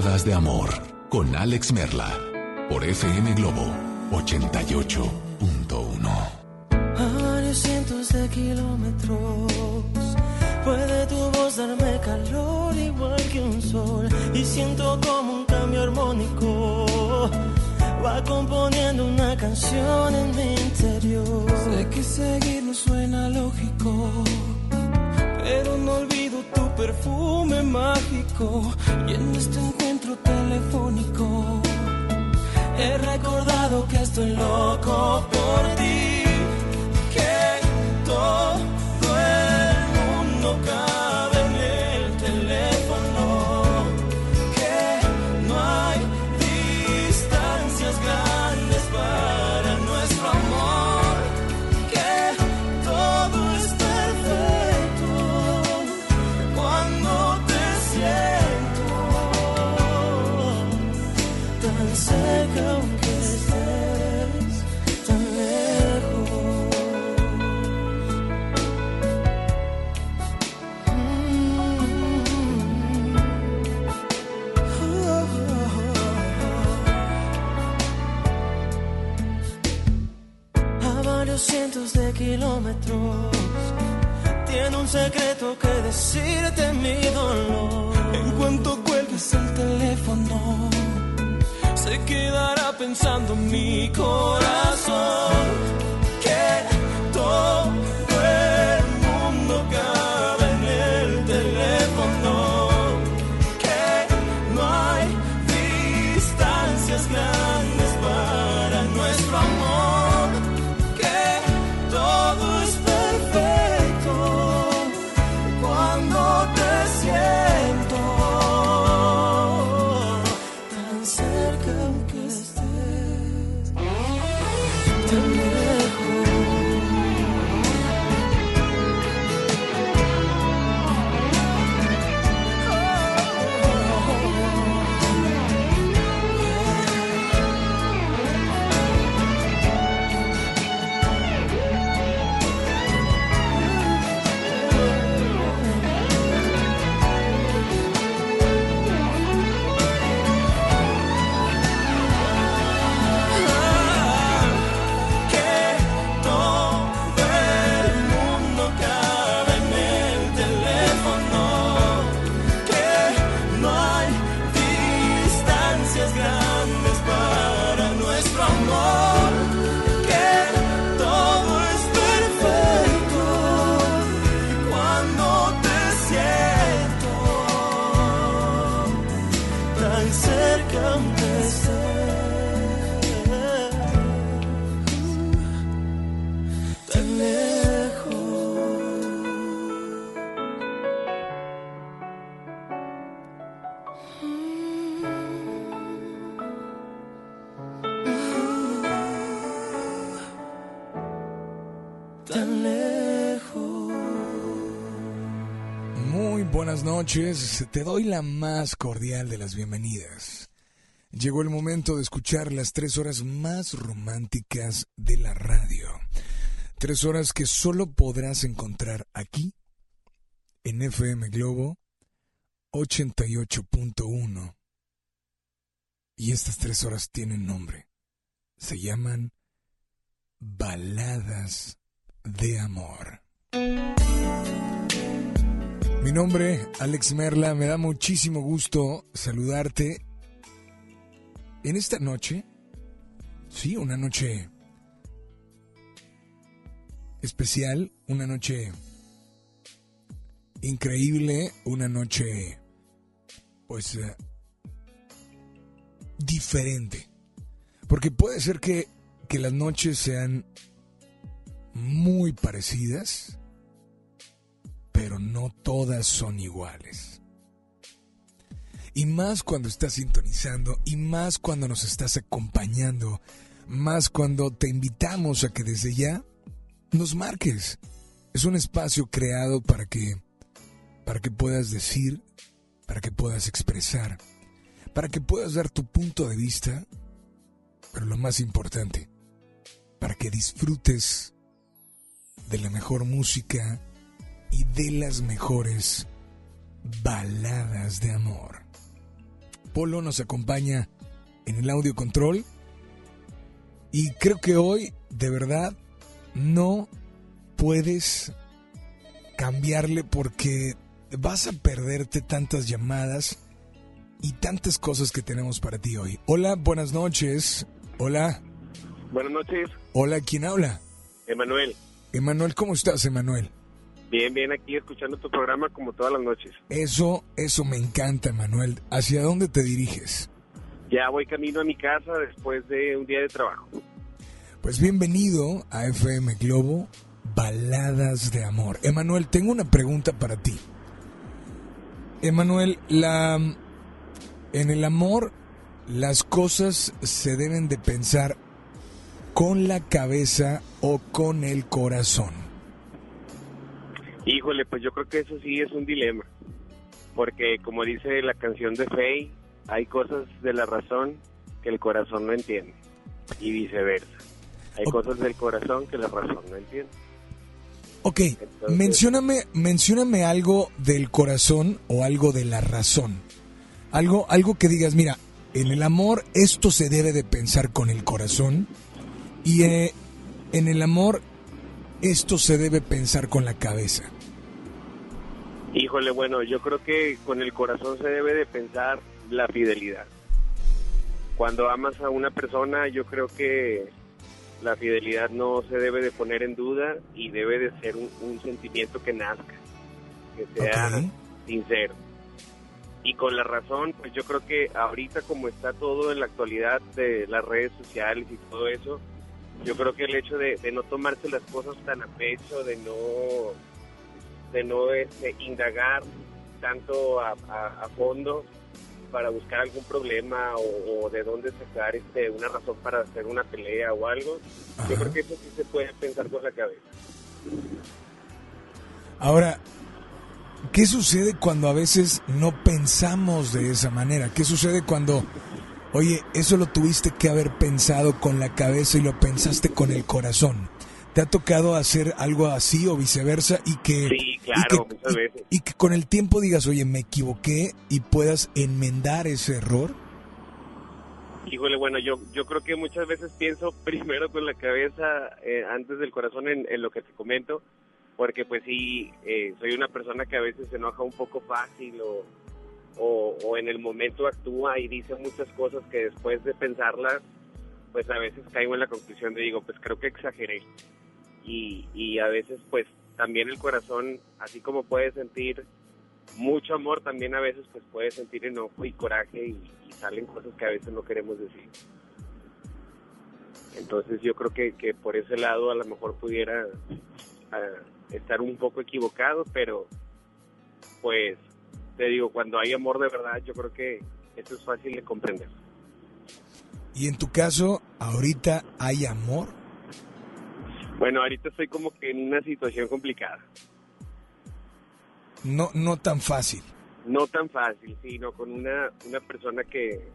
Baladas de Amor con Alex Merla por FM Globo 88.1. A cientos de kilómetros puede tu voz darme calor igual que un sol y siento como un cambio armónico va componiendo una canción en mi interior. Sé que seguir no suena lógico, pero no olvido tu perfume mágico y en este recordado que estoy loco por ti, secreto que decirte mi dolor. En cuanto cuelgues el teléfono, se quedará pensando mi corazón noches, te doy la más cordial de las bienvenidas. Llegó el momento de escuchar las tres horas más románticas de la radio. Tres horas que solo podrás encontrar aquí, en FM Globo 88.1. Y estas tres horas tienen nombre. Se llaman Baladas de Amor. Mi nombre, Alex Merla, me da muchísimo gusto saludarte en esta noche. Sí, una noche especial, una noche increíble, una noche pues eh, diferente. Porque puede ser que, que las noches sean muy parecidas, pero no todas son iguales. Y más cuando estás sintonizando, y más cuando nos estás acompañando, más cuando te invitamos a que desde ya nos marques. Es un espacio creado para que para que puedas decir, para que puedas expresar, para que puedas dar tu punto de vista, pero lo más importante, para que disfrutes de la mejor música y de las mejores baladas de amor. Polo nos acompaña en el audio control. Y creo que hoy, de verdad, no puedes cambiarle porque vas a perderte tantas llamadas y tantas cosas que tenemos para ti hoy. Hola, buenas noches. Hola. Buenas noches. Hola, ¿quién habla? Emanuel. Emanuel, ¿cómo estás, Emanuel? Bien, bien, aquí escuchando tu programa como todas las noches. Eso, eso me encanta, Emanuel. ¿Hacia dónde te diriges? Ya voy camino a mi casa después de un día de trabajo. Pues bienvenido a FM Globo, Baladas de Amor. Emanuel, tengo una pregunta para ti. Emanuel, la en el amor las cosas se deben de pensar con la cabeza o con el corazón. Híjole, pues yo creo que eso sí es un dilema. Porque como dice la canción de Faye, hay cosas de la razón que el corazón no entiende. Y viceversa. Hay cosas del corazón que la razón no entiende. Ok, mencióname, mencióname algo del corazón o algo de la razón. Algo, algo que digas, mira, en el amor esto se debe de pensar con el corazón y eh, en el amor esto se debe pensar con la cabeza. Híjole, bueno, yo creo que con el corazón se debe de pensar la fidelidad. Cuando amas a una persona, yo creo que la fidelidad no se debe de poner en duda y debe de ser un, sentimiento que nazca, que sea sincero y con la razón, pues yo creo que ahorita como está todo en la actualidad de las redes sociales y todo eso, yo creo que el hecho de, no tomarse las cosas tan a pecho, de no, de no este, indagar tanto a, fondo para buscar algún problema o, de dónde sacar este, una razón para hacer una pelea o algo, yo creo que eso sí se puede pensar con la cabeza. Ahora, ¿Qué sucede cuando a veces no pensamos de esa manera? ¿Qué sucede cuando, oye, eso lo tuviste que haber pensado con la cabeza y lo pensaste con el corazón? ¿Te ha tocado hacer algo así o viceversa y que, sí, claro, muchas veces. y que con el tiempo digas, oye, me equivoqué y puedas enmendar ese error? Híjole, bueno, yo, yo creo que muchas veces pienso primero con la cabeza eh, antes del corazón en, en, lo que te comento porque pues sí, eh, soy una persona que a veces se enoja un poco fácil o, o, en el momento actúa y dice muchas cosas que después de pensarlas, pues a veces caigo en la conclusión de digo, pues creo que exageré. Y, a veces pues también el corazón, así como puede sentir mucho amor, también a veces pues puede sentir enojo y coraje y, salen cosas que a veces no queremos decir. Entonces yo creo que, que por ese lado a lo mejor pudiera estar un poco equivocado, pero pues te digo, cuando hay amor de verdad, yo creo que eso es fácil de comprender. ¿Y en tu caso, ahorita hay amor? Bueno, ahorita estoy como que en una situación complicada. No, no tan fácil. No tan fácil, sino con una, una persona que,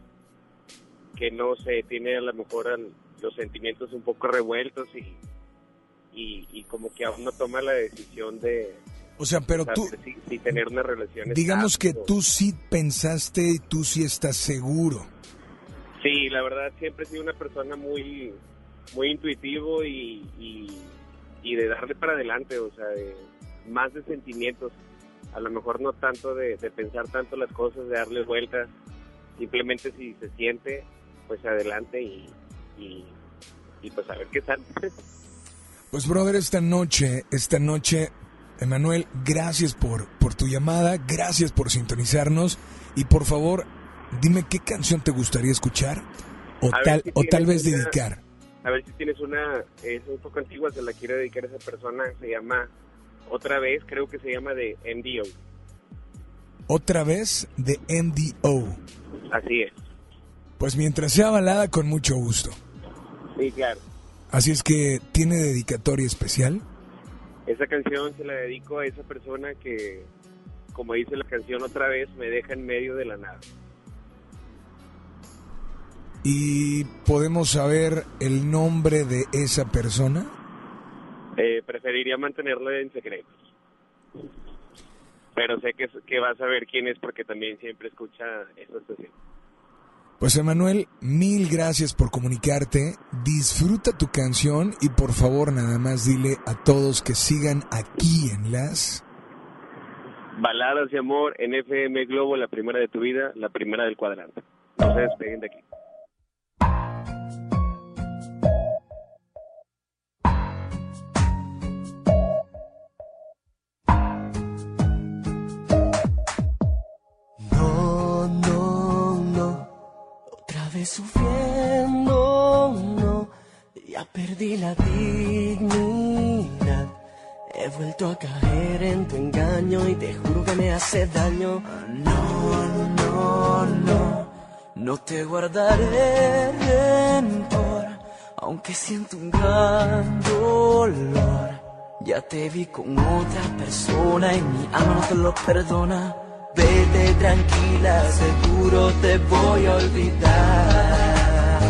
que no sé, tiene a lo mejor los sentimientos un poco revueltos y, y, como que aún no toma la decisión de... O sea, pero tú... Si, tener una relación... Digamos que tú sí pensaste y tú sí estás seguro. Sí, la verdad siempre he sido una persona muy, muy intuitivo y, y, de darle para adelante, o sea, de, más de sentimientos. A lo mejor no tanto de, de pensar tanto las cosas, de darle vueltas. Simplemente si se siente, pues adelante y, y, y pues a ver qué tal. Pues brother, esta noche, esta noche, Emanuel, gracias por, por tu llamada, gracias por sintonizarnos y por favor, dime qué canción te gustaría escuchar o tal o tal vez dedicar. A ver si tienes una, es un poco antigua, se la quiero dedicar a esa persona, se llama Otra vez, creo que se llama de MDO. Otra vez de MDO. Así es. Pues mientras sea balada, con mucho gusto. Sí, claro. Así es que, ¿tiene dedicatoria especial? Esa canción se la dedico a esa persona que, como dice la canción otra vez, me deja en medio de la nada. ¿Y podemos saber el nombre de esa persona? Eh, preferiría mantenerlo en secreto. Pero sé que, que vas a ver quién es porque también siempre escucha esta estación. Pues Emanuel, mil gracias por comunicarte, disfruta tu canción y por favor nada más dile a todos que sigan aquí en las... Baladas de amor en FM Globo, la primera de tu vida, la primera del cuadrante. No se de aquí. Vez sufriendo, no, ya perdí la dignidad. He vuelto a caer en tu engaño y te juro que me hace daño. No, no, no, no te guardaré rencor, aunque siento un gran dolor. Ya te vi con otra persona y mi alma no te lo perdona. Vete tranquila, seguro te voy a olvidar.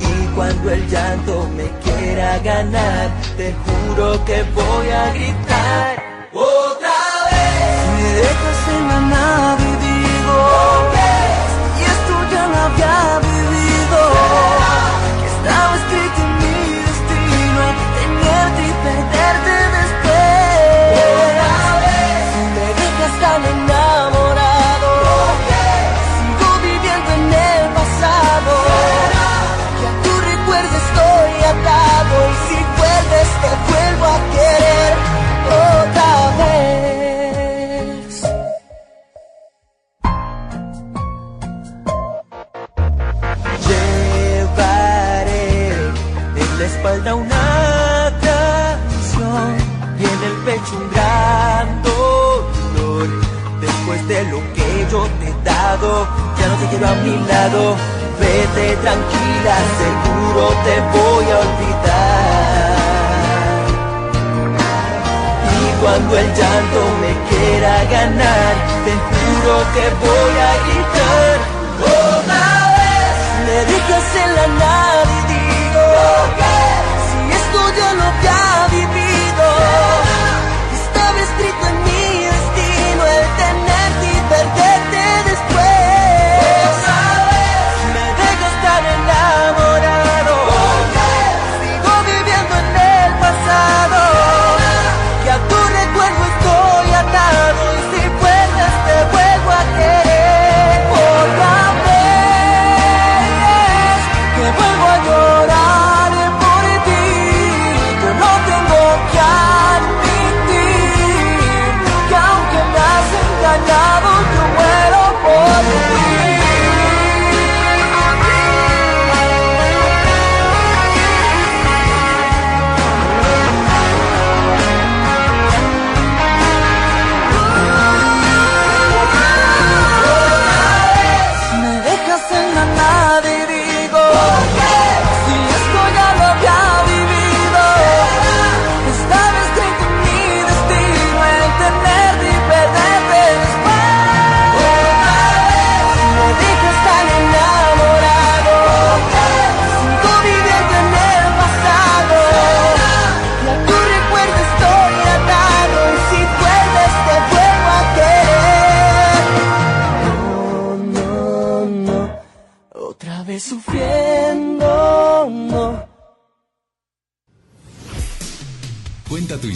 Y cuando el llanto me quiera ganar, te juro que voy a gritar. Otra vez me dejas en la nave lo que yo te he dado, ya no te quiero a mi lado. Vete tranquila, seguro te voy a olvidar. Y cuando el llanto me quiera ganar, te juro que voy a gritar. Otra vez me la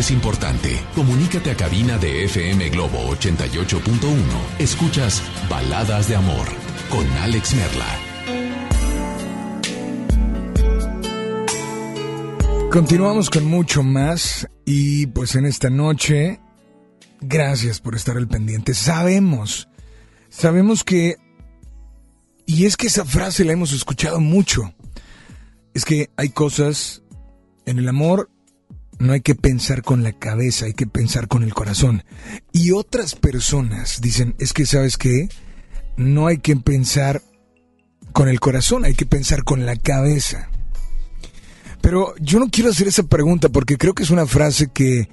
es importante. Comunícate a cabina de FM Globo 88.1. Escuchas Baladas de Amor con Alex Merla. Continuamos con mucho más y pues en esta noche, gracias por estar al pendiente. Sabemos, sabemos que, y es que esa frase la hemos escuchado mucho, es que hay cosas en el amor, no hay que pensar con la cabeza, hay que pensar con el corazón. Y otras personas dicen, es que sabes qué, no hay que pensar con el corazón, hay que pensar con la cabeza. Pero yo no quiero hacer esa pregunta porque creo que es una frase que,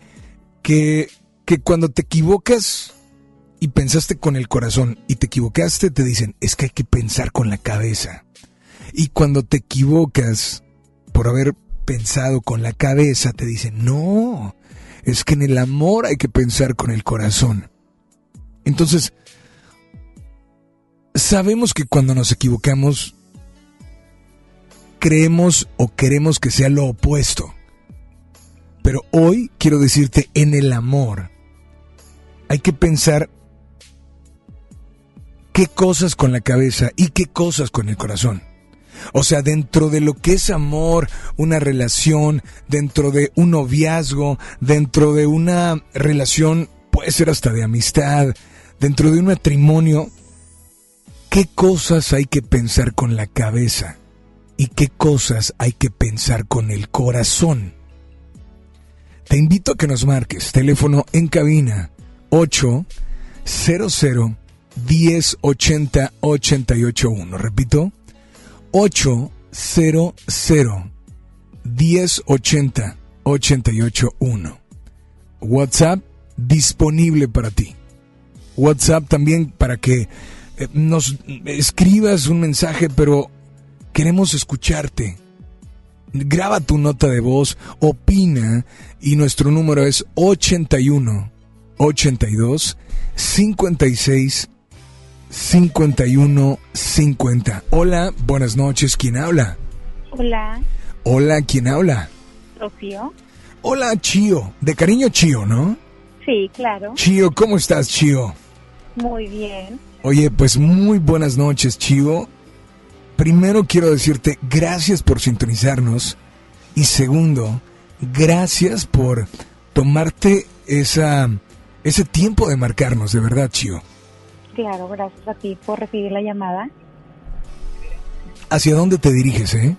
que, que cuando te equivocas y pensaste con el corazón y te equivocaste, te dicen, es que hay que pensar con la cabeza. Y cuando te equivocas por haber pensado con la cabeza, te dicen, no, es que en el amor hay que pensar con el corazón. Entonces, sabemos que cuando nos equivocamos, creemos o queremos que sea lo opuesto. Pero hoy quiero decirte, en el amor hay que pensar qué cosas con la cabeza y qué cosas con el corazón. O sea, dentro de lo que es amor, una relación, dentro de un noviazgo, dentro de una relación, puede ser hasta de amistad, dentro de un matrimonio, ¿qué cosas hay que pensar con la cabeza? ¿Y qué cosas hay que pensar con el corazón? Te invito a que nos marques, teléfono en cabina 800 1080 881. Repito, 800 1080 881. WhatsApp disponible para ti. WhatsApp también para que eh, nos escribas un mensaje, pero queremos escucharte. Graba tu nota de voz, opina y nuestro número es 81 82 56 51 50. Hola, buenas noches, ¿quién habla? Hola, Hola, ¿quién habla? Rocío. Hola, Chío, de cariño Chío, ¿no? Sí, claro. Chío, ¿cómo estás, Chío? Muy bien. Oye, pues muy buenas noches, Chío. Primero quiero decirte gracias por sintonizarnos y segundo, gracias por tomarte esa ese tiempo de marcarnos, de verdad, Chío. Claro, gracias a ti por recibir la llamada. ¿Hacia dónde te diriges, eh?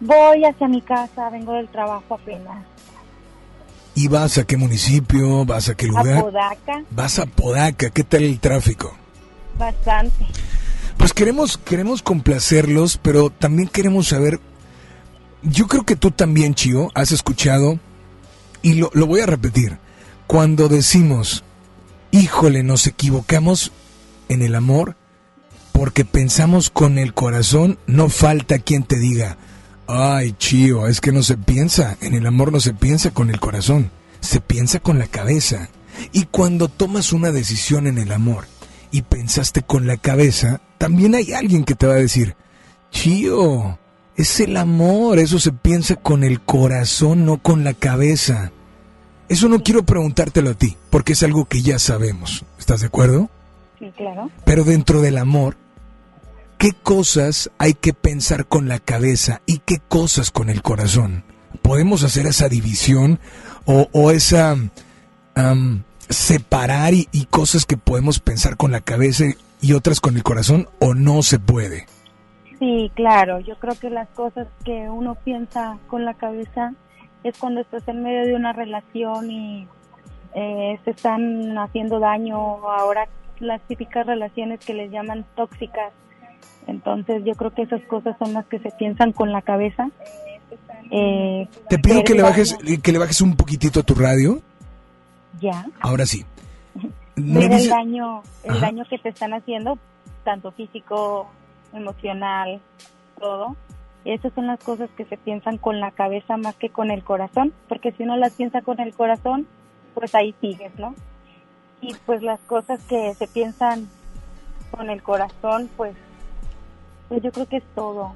Voy hacia mi casa, vengo del trabajo apenas. ¿Y vas a qué municipio? ¿Vas a qué lugar? A Podaca. Vas a Podaca, ¿qué tal el tráfico? Bastante. Pues queremos, queremos complacerlos, pero también queremos saber. Yo creo que tú también, Chío, has escuchado, y lo, lo voy a repetir. Cuando decimos, híjole, nos equivocamos en el amor, porque pensamos con el corazón, no falta quien te diga, ay, Chío, es que no se piensa, en el amor no se piensa con el corazón, se piensa con la cabeza. Y cuando tomas una decisión en el amor y pensaste con la cabeza, también hay alguien que te va a decir, Chío, es el amor, eso se piensa con el corazón, no con la cabeza. Eso no quiero preguntártelo a ti, porque es algo que ya sabemos. ¿Estás de acuerdo? Sí, claro. Pero dentro del amor, ¿qué cosas hay que pensar con la cabeza y qué cosas con el corazón? ¿Podemos hacer esa división o, o esa separar y, y cosas que podemos pensar con la cabeza y otras con el corazón o no se puede? Sí, claro. Yo creo que las cosas que uno piensa con la cabeza es cuando estás en medio de una relación y eh, se están haciendo daño. Ahora las típicas relaciones que les llaman tóxicas. Entonces yo creo que esas cosas son las que se piensan con la cabeza. Eh, Te pido que le bajes que le bajes un poquitito a tu radio. Ya. Ahora sí. Me ver el dice- daño, el Ajá. daño que te están haciendo, tanto físico, emocional, todo. Esas son las cosas que se piensan con la cabeza más que con el corazón, porque si uno las piensa con el corazón, pues ahí sigues, ¿no? Y pues las cosas que se piensan con el corazón, pues, pues yo creo que es todo.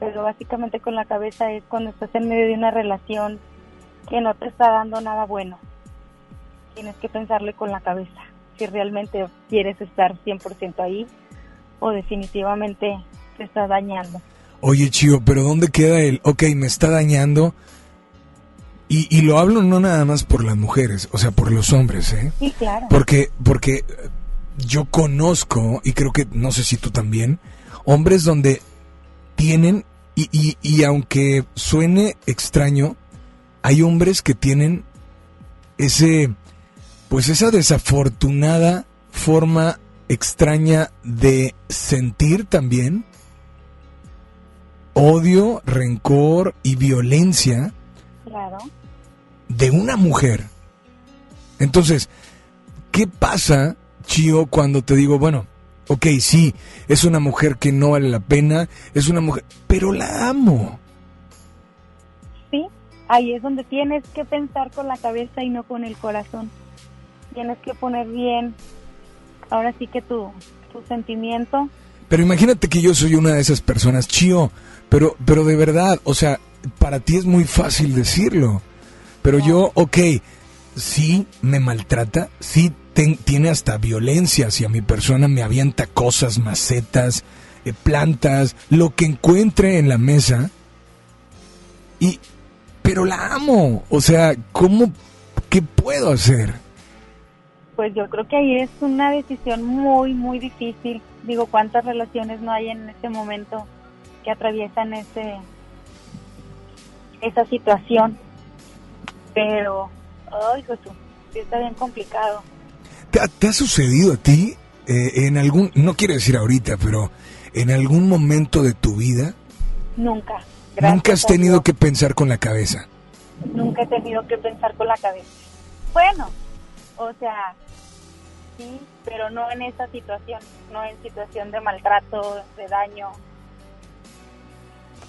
Pero básicamente con la cabeza es cuando estás en medio de una relación que no te está dando nada bueno tienes que pensarle con la cabeza si realmente quieres estar 100% ahí o definitivamente te está dañando. Oye, Chío, pero ¿dónde queda el, ok, me está dañando? Y, y lo hablo no nada más por las mujeres, o sea, por los hombres, ¿eh? Sí, claro. Porque, porque eh, yo conozco, y creo que, no sé si tú también, hombres donde tienen, y, y, y aunque suene extraño, hay hombres que tienen ese, pues esa desafortunada forma extraña de sentir también odio, rencor y violencia Claro. de una mujer. Entonces, ¿qué pasa, Chio, cuando te digo, bueno, ok, sí, es una mujer que no vale la pena, es una mujer, pero la amo? Sí, ahí es donde tienes que pensar con la cabeza y no con el corazón. Tienes que poner bien, ahora sí que tu, tu sentimiento. Pero imagínate que yo soy una de esas personas, Chio, pero, pero de verdad, o sea, para ti es muy fácil decirlo. Pero yo, ok, sí me maltrata, sí ten- tiene hasta violencia hacia mi persona, me avienta cosas, macetas, eh, plantas, lo que encuentre en la mesa. Y, pero la amo, o sea, ¿cómo, qué puedo hacer? Pues yo creo que ahí es una decisión muy, muy difícil. Digo, ¿cuántas relaciones no hay en este momento que atraviesan ese esa situación? Pero, ay, Jesús, sí está bien complicado. ¿Te ha, te ha sucedido a ti eh, en algún, no quiero decir ahorita, pero en algún momento de tu vida, Nunca. nunca has tenido que pensar con la cabeza? Nunca he tenido que pensar con la cabeza. Bueno, o sea, sí, pero no en esa situación, no en situación de maltrato, de daño.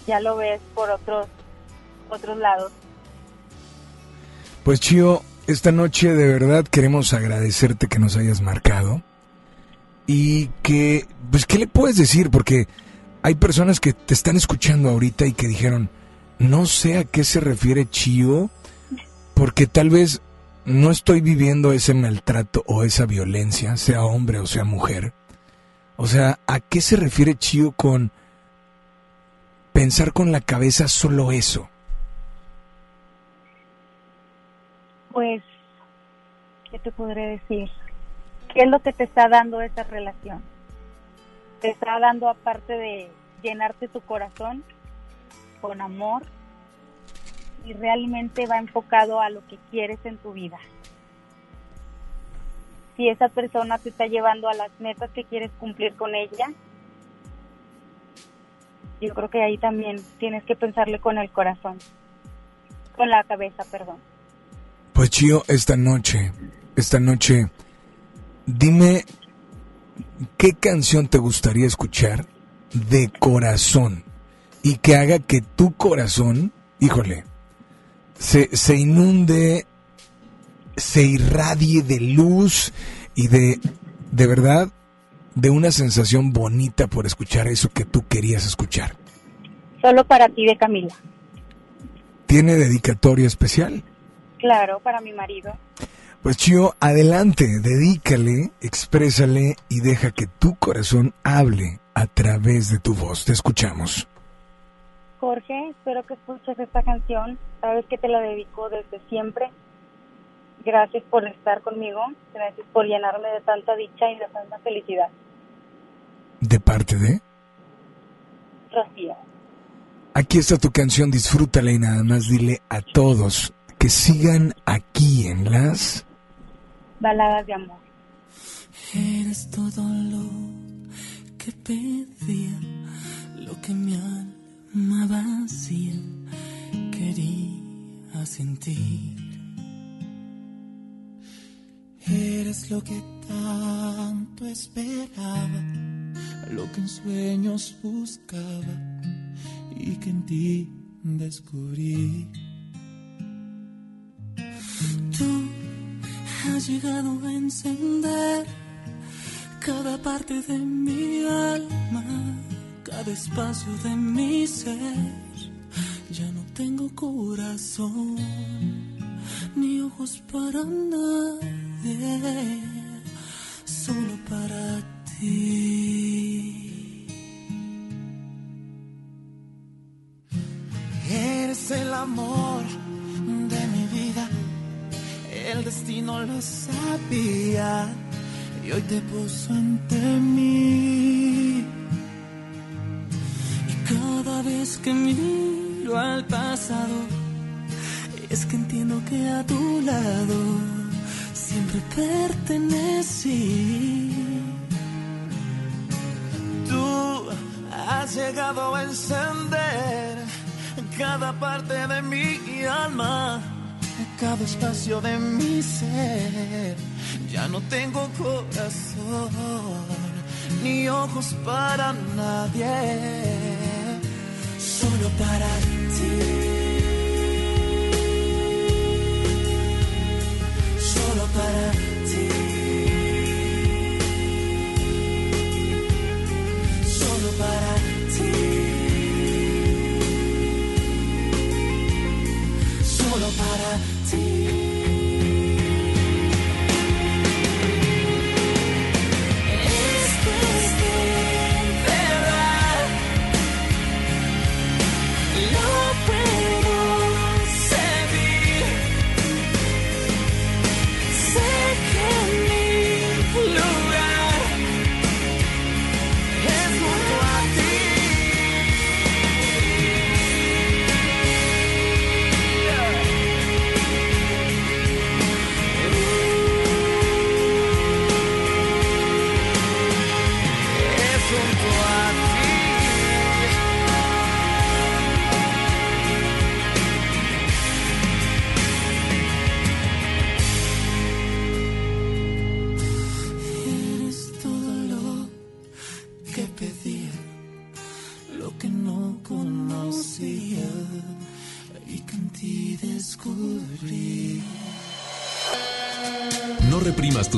Ya lo ves por otros otros lados. Pues Chio, esta noche de verdad queremos agradecerte que nos hayas marcado y que, pues, ¿qué le puedes decir? Porque hay personas que te están escuchando ahorita y que dijeron, no sé a qué se refiere Chio, porque tal vez no estoy viviendo ese maltrato o esa violencia, sea hombre o sea mujer. O sea, ¿a qué se refiere Chío con pensar con la cabeza solo eso? Pues, ¿qué te podré decir? ¿Qué es lo que te está dando esa relación? Te está dando aparte de llenarte tu corazón con amor y realmente va enfocado a lo que quieres en tu vida. Si esa persona te está llevando a las metas que quieres cumplir con ella, yo creo que ahí también tienes que pensarle con el corazón, con la cabeza, perdón. Pues Chío, esta noche, esta noche, dime qué canción te gustaría escuchar de corazón y que haga que tu corazón, híjole, se, se inunde, se irradie de luz y de, de verdad, de una sensación bonita por escuchar eso que tú querías escuchar. Solo para ti de Camila. ¿Tiene dedicatoria especial? Claro, para mi marido. Pues Chio, adelante, dedícale, exprésale y deja que tu corazón hable a través de tu voz. Te escuchamos. Jorge, espero que escuches esta canción. Sabes que te la dedico desde siempre. Gracias por estar conmigo. Gracias por llenarme de tanta dicha y de tanta felicidad. ¿De parte de? Rocío. Aquí está tu canción, disfrútala y nada más dile a todos que sigan aquí en las baladas de amor. Eres todo lo que pedía, lo que mi alma vacía quería sentir. Eres lo que tanto esperaba, lo que en sueños buscaba y que en ti descubrí. Tú has llegado a encender cada parte de mi alma, cada espacio de mi ser. Ya no tengo corazón ni ojos para nadie, solo para ti. Eres el amor de mi vida, el destino lo sabía y hoy te puso ante mí. Vez que miro al pasado, es que entiendo que a tu lado siempre pertenecí. Tú has llegado a encender cada parte de mi alma, cada espacio de mi ser. Ya no tengo corazón ni ojos para nadie, solo para ti. Solo para ti.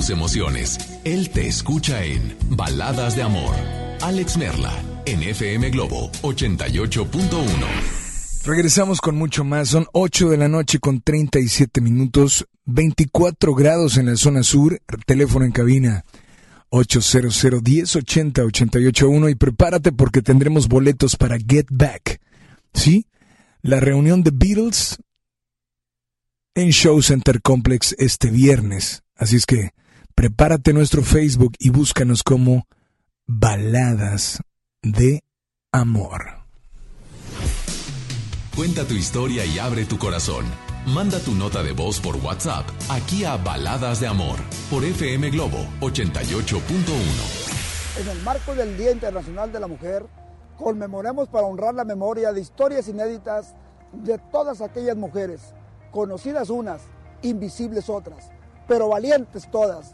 Emociones. Él te escucha en Baladas de Amor. Alex Merla, en FM Globo 88.1. Regresamos con mucho más. Son 8 de la noche con 37 minutos, 24 grados en la zona sur. Teléfono en cabina 800 1080 881 y prepárate porque tendremos boletos para Get Back. ¿Sí? La reunión de Beatles en Show Center Complex este viernes. Así es que prepárate nuestro Facebook y búscanos como Baladas de Amor. Cuenta tu historia y abre tu corazón. Manda tu nota de voz por WhatsApp aquí a Baladas de Amor por FM Globo 88.1. En el marco del Día Internacional de la Mujer, conmemoremos para honrar la memoria de historias inéditas de todas aquellas mujeres, conocidas unas, invisibles otras, pero valientes todas,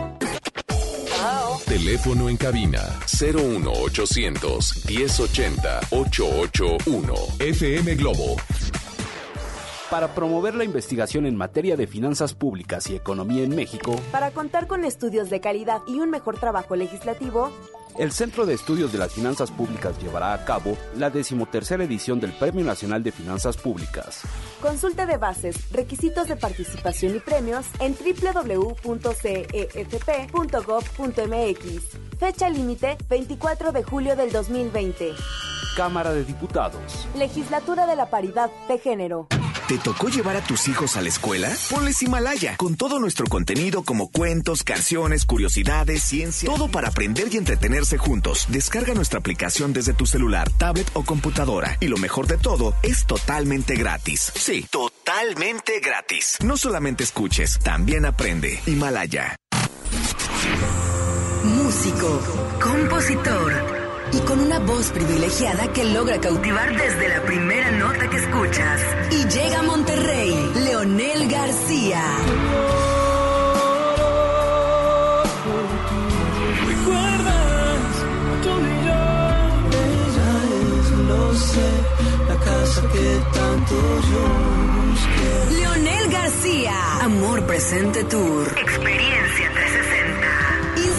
Teléfono en cabina. 01800 1080 881 FM Globo. Para promover la investigación en materia de finanzas públicas y economía en México, para contar con estudios de calidad y un mejor trabajo legislativo, el Centro de Estudios de las Finanzas Públicas llevará a cabo la decimotercera edición del Premio Nacional de Finanzas Públicas. Consulta de bases, requisitos de participación y premios en www.cefp.gov.mx. Fecha límite 24 de julio del 2020. Cámara de Diputados. Legislatura de la Paridad de Género. ¿Te tocó llevar a tus hijos a la escuela? Ponles Himalaya, con todo nuestro contenido como cuentos, canciones, curiosidades, ciencia, todo para aprender y juntos. Descarga nuestra aplicación desde tu celular, tablet o computadora. Y lo mejor de todo, es totalmente gratis. Sí, totalmente gratis. No solamente escuches, también aprende. Himalaya. Músico, compositor y con una voz privilegiada que logra cautivar desde la primera nota que escuchas. Y llega a Monterrey, Leonel García. La casa que tanto yo busqué. Leonel García, Amor Presente Tour. Experiencia 360.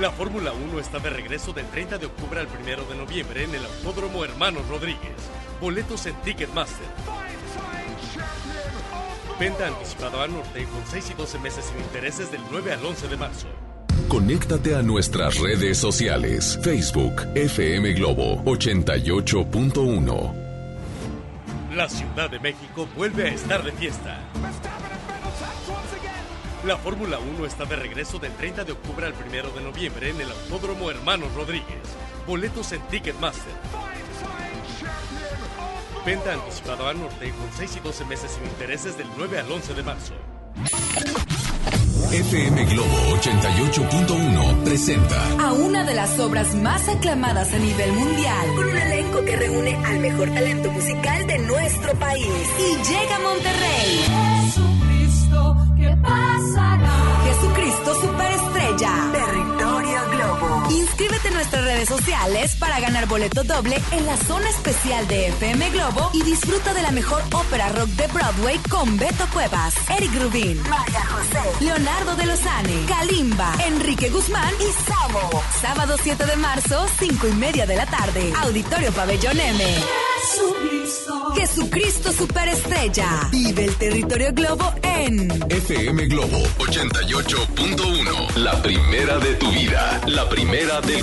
La Fórmula 1 está de regreso del 30 de octubre al 1 de noviembre en el Autódromo Hermanos Rodríguez. Boletos en Ticketmaster. Venta anticipada a norte con 6 y 12 meses sin intereses del 9 al 11 de marzo. Conéctate a nuestras redes sociales. Facebook FM Globo 88.1. La Ciudad de México vuelve a estar de fiesta. La Fórmula 1 está de regreso del 30 de octubre al 1 de noviembre en el Autódromo Hermanos Rodríguez. Boletos en Ticketmaster. Venta anticipada a norte con 6 y 12 meses sin intereses del 9 al 11 de marzo. FM Globo 88.1 presenta a una de las obras más aclamadas a nivel mundial, con un elenco que reúne al mejor talento musical de nuestro país. Y llega a Monterrey. Jesucristo, Superestrella. Territorio Globo. Inscríbete nuestras redes sociales para ganar boleto doble en la zona especial de FM Globo y disfruta de la mejor ópera rock de Broadway con Beto Cuevas, Eric Rubin, María José, Leonardo de Lozane, Kalimba, Enrique Guzmán y Samo. Sábado 7 de marzo, 5 y media de la tarde. Auditorio Pabellón M. Jesucristo. Jesucristo Superestrella. Vive el territorio Globo en FM Globo 88.1. La primera de tu vida. La primera del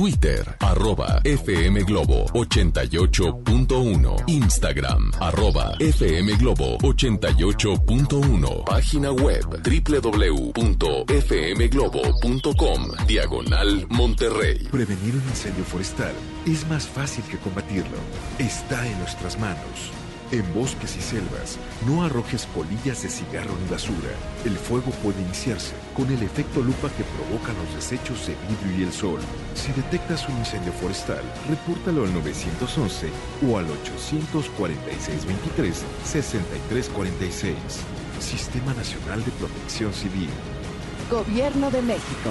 Twitter, arroba FM Globo 88.1. Instagram, arroba FM Globo 88.1. Página web www.fmglobo.com. Diagonal Monterrey. Prevenir un incendio forestal es más fácil que combatirlo. Está en nuestras manos. En bosques y selvas, no arrojes colillas de cigarro ni basura. El fuego puede iniciarse con el efecto lupa que provocan los desechos de vidrio y el sol. Si detectas un incendio forestal, repórtalo al 911 o al 846-23-6346. Sistema Nacional de Protección Civil. Gobierno de México.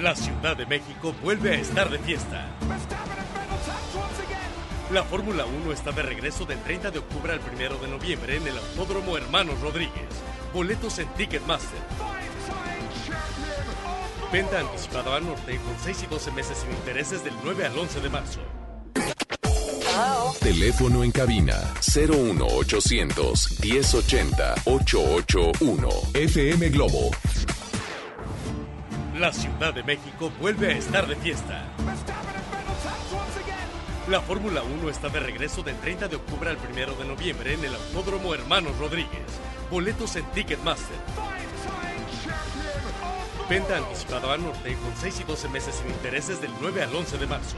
La Ciudad de México vuelve a estar de fiesta. La Fórmula 1 está de regreso del 30 de octubre al 1 de noviembre en el Autódromo Hermanos Rodríguez. Boletos en Ticketmaster. Venta anticipada a norte con 6 y 12 meses sin intereses del 9 al 11 de marzo. Teléfono en cabina 01800 1080 881. FM Globo la Ciudad de México vuelve a estar de fiesta. La Fórmula 1 está de regreso del 30 de octubre al 1 de noviembre en el Autódromo Hermanos Rodríguez. Boletos en Ticketmaster. Venta anticipada a norte con 6 y 12 meses sin intereses del 9 al 11 de marzo.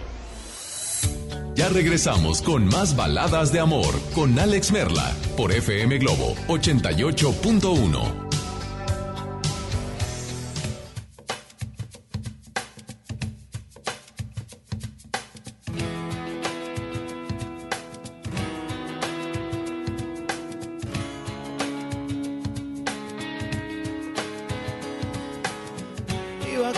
Ya regresamos con más baladas de amor con Alex Merla por FM Globo 88.1.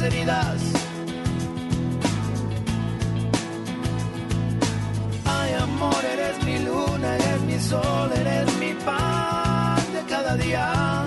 heridas. Ay, amor, eres mi luna, eres mi sol, eres mi pan de cada día.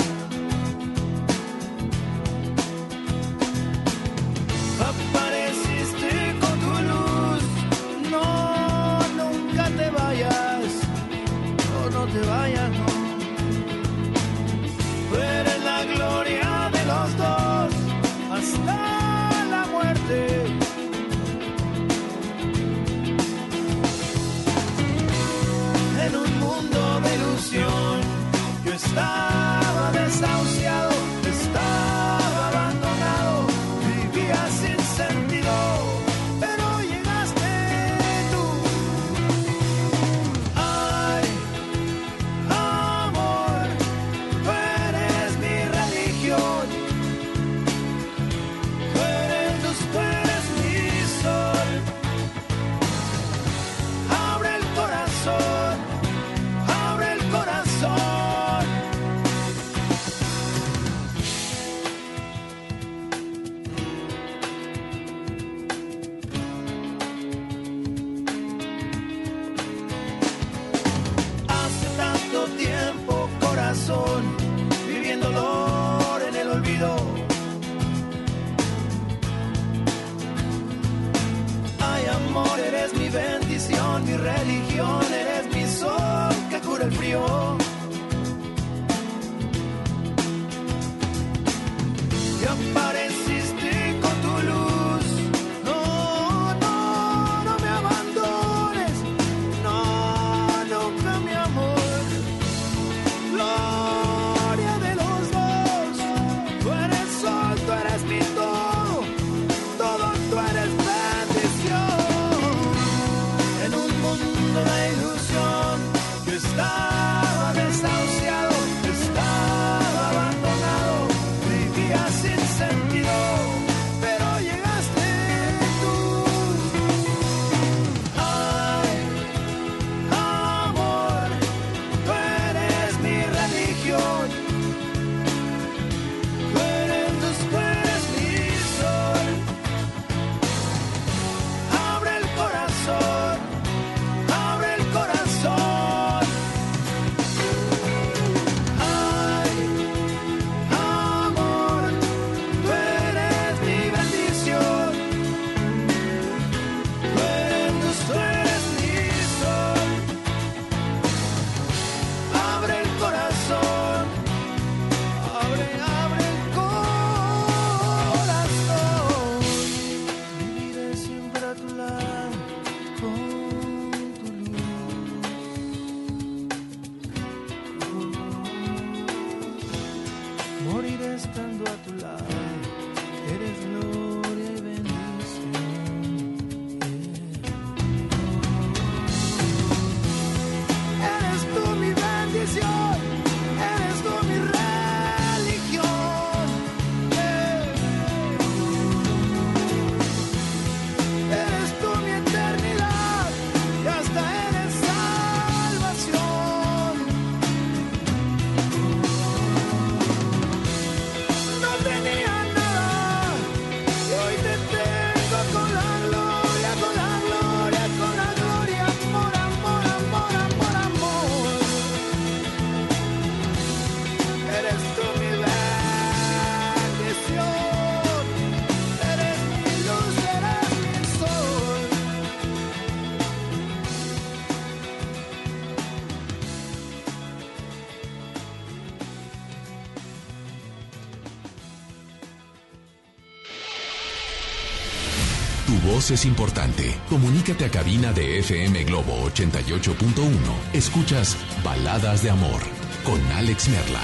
Es importante. Comunícate a cabina de FM Globo 88.1. Escuchas Baladas de Amor con Alex Merla.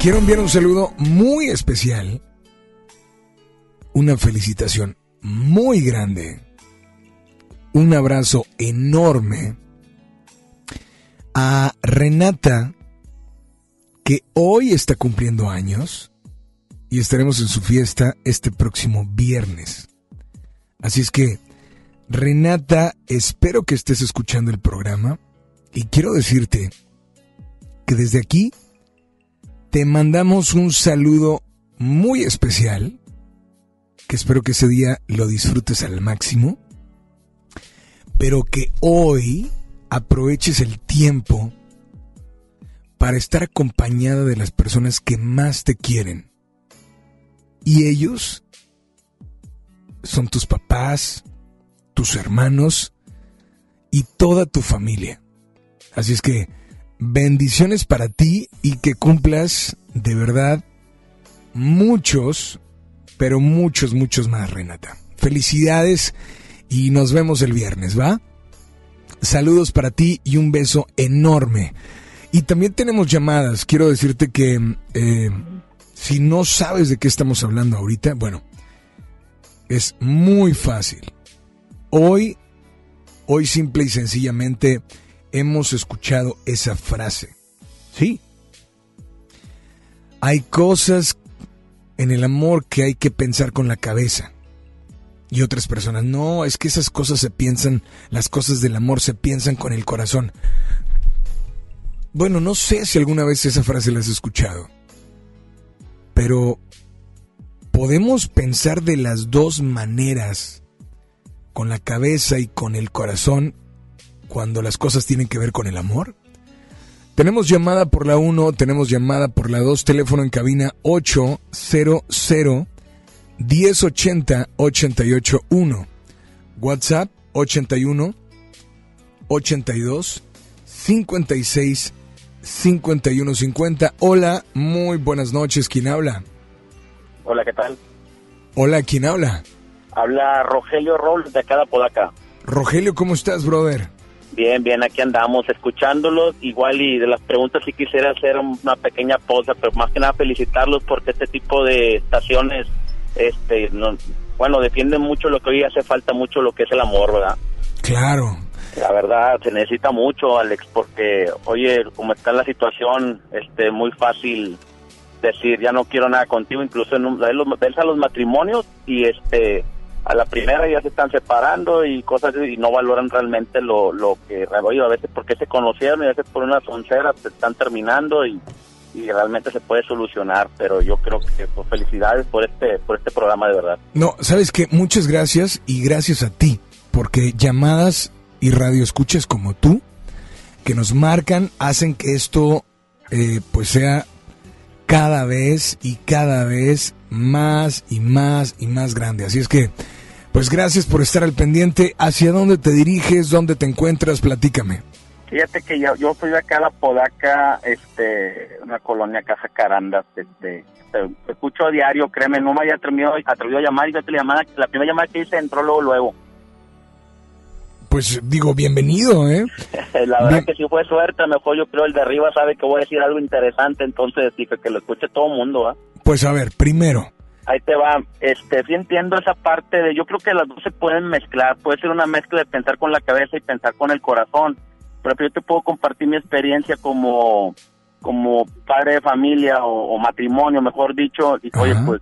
Quiero enviar un saludo muy especial, una felicitación muy grande, un abrazo enorme a Renata, que hoy está cumpliendo años y estaremos en su fiesta este próximo viernes. Así es que, Renata, espero que estés escuchando el programa y quiero decirte que desde aquí te mandamos un saludo muy especial, que espero que ese día lo disfrutes al máximo, pero que hoy aproveches el tiempo para estar acompañada de las personas que más te quieren. Y ellos son tus papás, tus hermanos y toda tu familia. Así es que bendiciones para ti y que cumplas de verdad muchos, pero muchos, muchos más, Renata. Felicidades y nos vemos el viernes, ¿va? Saludos para ti y un beso enorme. Y también tenemos llamadas. Quiero decirte que eh, si no sabes de qué estamos hablando ahorita, bueno, es muy fácil. Hoy, hoy simple y sencillamente hemos escuchado esa frase. Sí. Hay cosas en el amor que hay que pensar con la cabeza. Y otras personas, no, es que esas cosas se piensan, las cosas del amor se piensan con el corazón. Bueno, no sé si alguna vez esa frase la has escuchado, pero podemos pensar de las dos maneras, con la cabeza y con el corazón, cuando las cosas tienen que ver con el amor. Tenemos llamada por la 1, tenemos llamada por la 2, teléfono en cabina 800 1080 881. WhatsApp 81 82 56 51 50. Hola, muy buenas noches. ¿Quién habla? Hola, ¿qué tal? Hola, ¿quién habla? Habla Rogelio Robles de acá de Podaca. Rogelio, ¿cómo estás, brother? Bien, bien, aquí andamos escuchándolos. Igual y de las preguntas sí quisiera hacer una pequeña pausa, pero más que nada felicitarlos porque este tipo de estaciones, este, no, bueno, defienden mucho lo que hoy hace falta mucho lo que es el amor, ¿verdad? Claro. La verdad, se necesita mucho, Alex, porque, oye, como está la situación, este, muy fácil decir, ya no quiero nada contigo, incluso en un, a los matrimonios y este a la primera ya se están separando y cosas y no valoran realmente lo, lo que oye, a veces porque se conocieron y a veces por una soncera se están terminando y, y realmente se puede solucionar pero yo creo que pues, felicidades por este por este programa de verdad No, sabes que muchas gracias y gracias a ti porque llamadas y radio escuchas como tú que nos marcan hacen que esto eh, pues sea cada vez y cada vez más y más y más grande. Así es que, pues gracias por estar al pendiente. ¿Hacia dónde te diriges? ¿Dónde te encuentras? Platícame. Fíjate que yo, yo soy acá a la Podaca, este, una colonia Casa Carandas, este, te, escucho a diario, créeme, no me había atrevido, atrevido a llamar y la llamada, la primera llamada que hice entró luego, luego. Pues digo, bienvenido, ¿eh? la verdad que si fue suerte, mejor yo creo el de arriba sabe que voy a decir algo interesante, entonces dije que lo escuche todo el mundo, ¿ah? Pues a ver, primero. Ahí te va, este, sí entiendo esa parte de, yo creo que las dos se pueden mezclar, puede ser una mezcla de pensar con la cabeza y pensar con el corazón, pero yo te puedo compartir mi experiencia como, como padre de familia o, matrimonio, mejor dicho, y oye, pues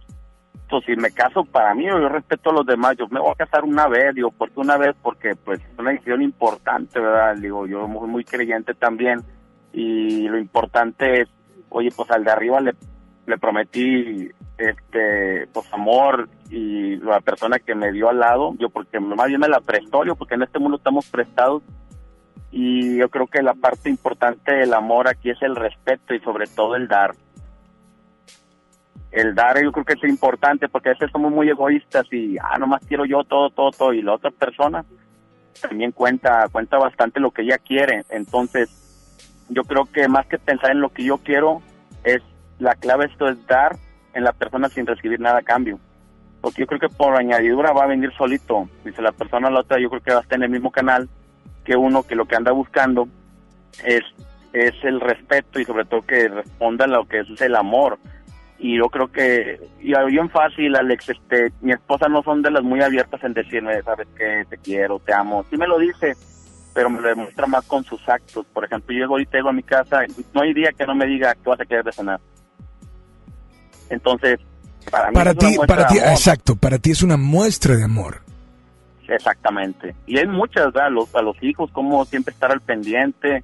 pues si me caso para mí, yo respeto a los demás, yo me voy a casar una vez, digo, porque una vez, porque pues es una decisión importante, ¿verdad? Digo, yo muy, muy creyente también, y lo importante es, oye, pues al de arriba le, le prometí, este, pues amor, y la persona que me dio al lado, yo porque más bien me la prestó, yo porque en este mundo estamos prestados, y yo creo que la parte importante del amor aquí es el respeto y sobre todo el dar. El dar yo creo que es importante porque a veces somos muy egoístas y ah nomás quiero yo todo todo todo y la otra persona también cuenta cuenta bastante lo que ella quiere. Entonces yo creo que más que pensar en lo que yo quiero es la clave esto es dar en la persona sin recibir nada a cambio porque yo creo que por añadidura va a venir solito. Dice la persona a la otra, yo creo que va a estar en el mismo canal que uno que lo que anda buscando es, es el respeto y sobre todo que responda a lo que es el amor. Y yo creo que, y bien fácil, Alex, este, mi esposa no son de las muy abiertas en decirme, sabes que te quiero, te amo. Sí me lo dice, pero me lo demuestra más con sus actos. Por ejemplo, yo llego ahorita llego a mi casa, no hay día que no me diga que vas a querer de cenar. Entonces, para mí Para es una ti, para de ti, amor. exacto, para ti es una muestra de amor. Exactamente. Y hay muchas, ¿verdad? A los, a los hijos, como siempre estar al pendiente.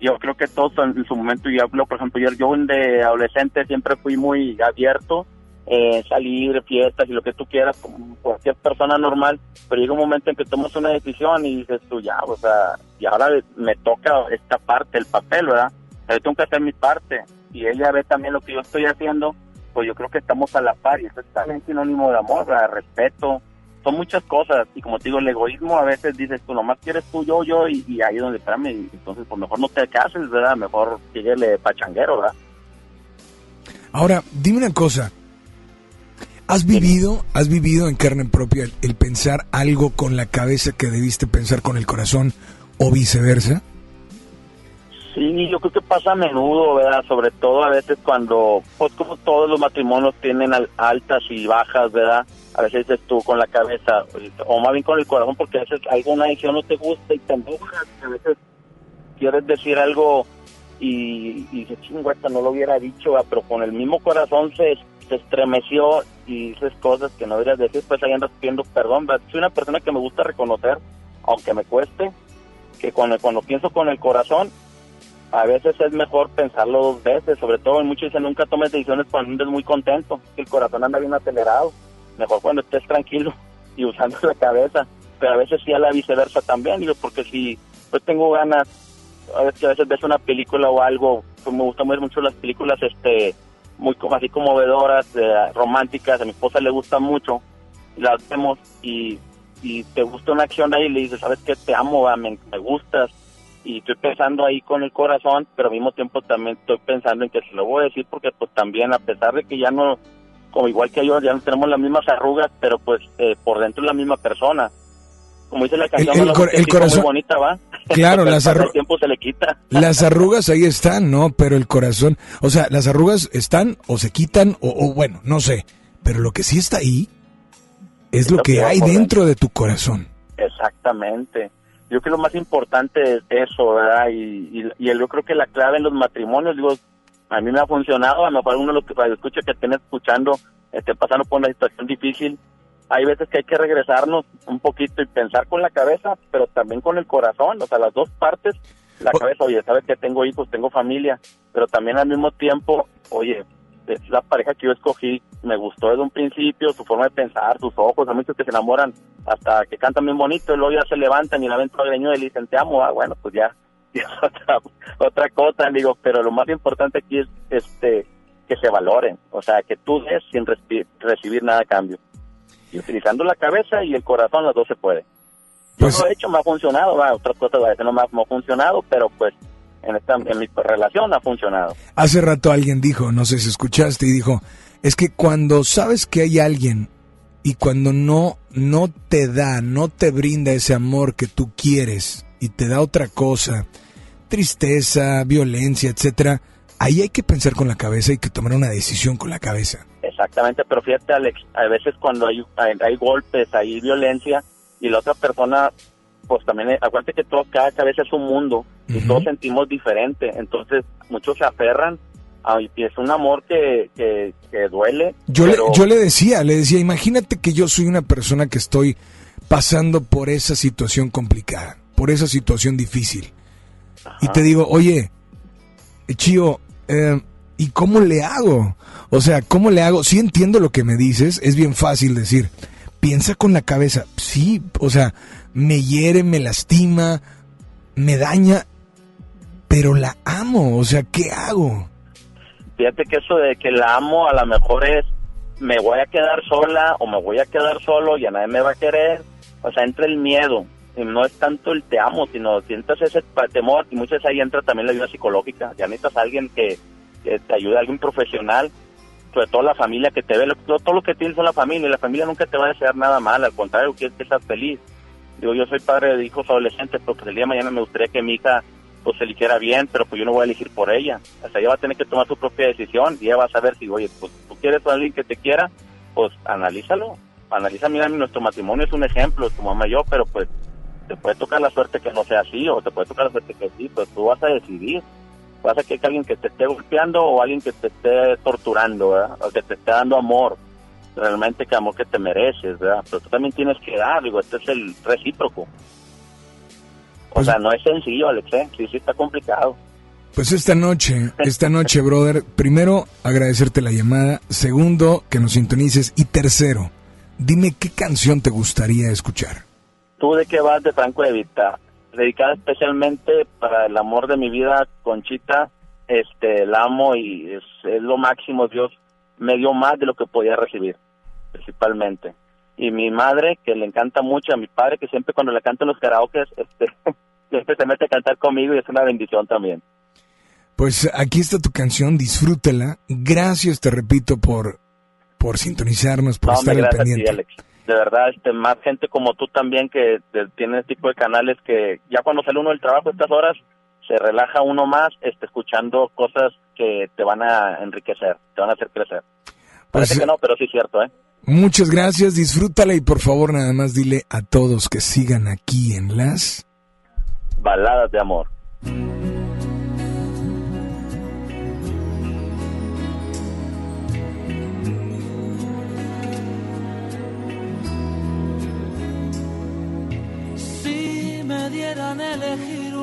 Yo creo que todos en, su momento, yo hablo, por ejemplo, yo, yo de adolescente siempre fui muy abierto, eh, salir, fiestas y lo que tú quieras, como cualquier persona normal, pero llega un momento en que tomas una decisión y dices tú, ya, o sea, y ahora me toca esta parte, el papel, ¿verdad? Yo tengo que hacer mi parte y ella ve también lo que yo estoy haciendo, pues yo creo que estamos a la par y eso es también sinónimo de amor, ¿verdad? respeto, son muchas cosas y como te digo, el egoísmo a veces dices tú nomás quieres tú, yo, yo y, y ahí es donde espérame, entonces pues mejor no te cases, ¿verdad? Mejor síguele pachanguero, ¿verdad? Ahora, dime una cosa. ¿Has vivido, has vivido en carne propia el, el pensar algo con la cabeza que debiste pensar con el corazón o viceversa? Sí, yo creo que pasa a menudo, ¿verdad? Sobre todo a veces cuando, pues como todos los matrimonios tienen al- altas y bajas, ¿verdad? A veces dices tú con la cabeza, o más bien con el corazón, porque a veces alguna decisión no te gusta y te empujas. A veces quieres decir algo y, y dices, chingüeta, no lo hubiera dicho, pero con el mismo corazón se, se estremeció y dices cosas que no deberías decir, pues ahí andas pidiendo perdón, ¿verdad? Soy una persona que me gusta reconocer, aunque me cueste, que cuando, cuando pienso con el corazón, a veces es mejor pensarlo dos veces, sobre todo muchos dicen nunca tomes decisiones cuando andes muy contento, el corazón anda bien acelerado, mejor cuando estés tranquilo y usando la cabeza, pero a veces sí a la viceversa también, digo, porque si pues tengo ganas, a veces, a veces ves una película o algo, pues me gustan mucho las películas este muy así conmovedoras, eh, románticas, a mi esposa le gusta mucho, las vemos y, y te gusta una acción ahí y le dices, sabes que te amo, me, me gustas, y estoy pensando ahí con el corazón, pero al mismo tiempo también estoy pensando en que se lo voy a decir porque pues también a pesar de que ya no, como igual que yo, ya no tenemos las mismas arrugas, pero pues eh, por dentro es la misma persona. Como dice la canción, el la cor- el corazón- muy bonita, ¿va? Claro, las pasa arru- el tiempo se le quita. Las arrugas ahí están, ¿no? Pero el corazón, o sea, las arrugas están o se quitan o, o bueno, no sé. Pero lo que sí está ahí es lo lo que hay dentro de tu corazón. Exactamente. Yo creo que lo más importante es eso, ¿verdad? Y, y, y yo creo que la clave en los matrimonios, digo, a mí me ha funcionado, a lo mejor uno de los que escucha que estén escuchando, esté pasando por una situación difícil, hay veces que hay que regresarnos un poquito y pensar con la cabeza, pero también con el corazón, o sea, las dos partes, la cabeza, oye, sabes que tengo hijos, tengo familia, pero también al mismo tiempo, oye, la pareja que yo escogí, me gustó desde un principio, su forma de pensar, sus ojos, hay muchos que se enamoran hasta que cantan bien bonito y luego ya se levantan y la ven todo greñudo y le dicen te amo, ah, bueno, pues ya, ya es otra, otra cosa, digo, pero lo más importante aquí es este que se valoren, o sea, que tú des sin recibir nada a cambio. Y utilizando la cabeza y el corazón, las dos se puede. Yo Pues lo he hecho, me ha funcionado, va, otras cosas a veces no me ha, me ha funcionado, pero pues en esta en mi relación ha funcionado. Hace rato alguien dijo, no sé si escuchaste, y dijo, es que cuando sabes que hay alguien y cuando no, no te da, no te brinda ese amor que tú quieres y te da otra cosa, tristeza, violencia, etcétera, ahí hay que pensar con la cabeza y que tomar una decisión con la cabeza. Exactamente, pero fíjate Alex, a veces cuando hay, hay, hay golpes, hay violencia y la otra persona, pues también, eh, acuérdate que todo, cada cabeza es un mundo y todos sentimos diferente, entonces muchos se aferran a, y es un amor que, que, que duele. Yo, pero- le, yo le decía, le decía, imagínate que yo soy una persona que estoy pasando por esa situación complicada, por esa situación difícil. Y te digo, oye, Chío, eh, ¿y cómo le hago? O sea, ¿cómo le hago? Sí entiendo lo que me dices, es bien fácil decir, piensa con la cabeza, sí, o sea, me hiere, me lastima, me daña, pero la amo, o sea, ¿qué hago? Fíjate que eso de que la amo a lo mejor es me voy a quedar sola o me voy a quedar solo y a nadie me va a querer. O sea, entra el miedo. Y no es tanto el te amo, sino sientes ese temor y muchas veces ahí entra también la ayuda psicológica. Ya necesitas alguien que, te ayude, alguien profesional sobre todo la familia que te ve, lo- todo, lo que tienes es la familia, y la familia nunca te va a desear nada mal, al contrario, quieres que seas feliz. Digo, yo soy padre de hijos adolescentes, pero pues el día de mañana me gustaría que mi hija pues eligiera bien, pero pues yo no voy a elegir por ella. O sea, ella va a tener que tomar su propia decisión y ella va a saber si, oye, pues tú quieres a alguien que te quiera, pues analízalo. Analiza, mira, nuestro matrimonio es un ejemplo, tu mamá y yo, pero pues te puede tocar la suerte que no sea así o te puede tocar la suerte que sí, pues tú vas a decidir. Vas a que alguien que te esté golpeando o alguien que te esté torturando. O que te esté dando amor, realmente que amor que te mereces, ¿verdad? Pero tú también tienes que dar, digo, este es el recíproco. O sea, no es sencillo, Alex, ¿eh? Sí, sí está complicado. Pues esta noche, esta noche, brother, primero, agradecerte la llamada. Segundo, que nos sintonices. Y tercero, dime qué canción te gustaría escuchar. ¿Tú de qué vas de Franco de Vita? Dedicada especialmente para el amor de mi vida, Conchita, este, la amo y es, es lo máximo, Dios me dio más de lo que podía recibir, principalmente. Y mi madre, que le encanta mucho, a mi padre, que siempre cuando le cantan los karaokes, este, siempre se mete a cantar conmigo y es una bendición también. Pues aquí está tu canción, disfrútela. Gracias, te repito, por, por sintonizarnos, por No, estar al gracias a ti, pendiente. Alex. De verdad, este, más gente como tú también que de- tiene este tipo de canales que ya cuando sale uno del trabajo a estas horas, se relaja uno más este, escuchando cosas que te van a enriquecer, te van a hacer crecer. Parece Pues, que no, pero sí es cierto, ¿eh? Muchas gracias, disfrútala y por favor nada más dile a todos que sigan aquí en las... Baladas de amor. Si me dieran elegir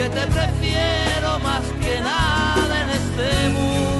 Que te prefiero más que nada en este mundo.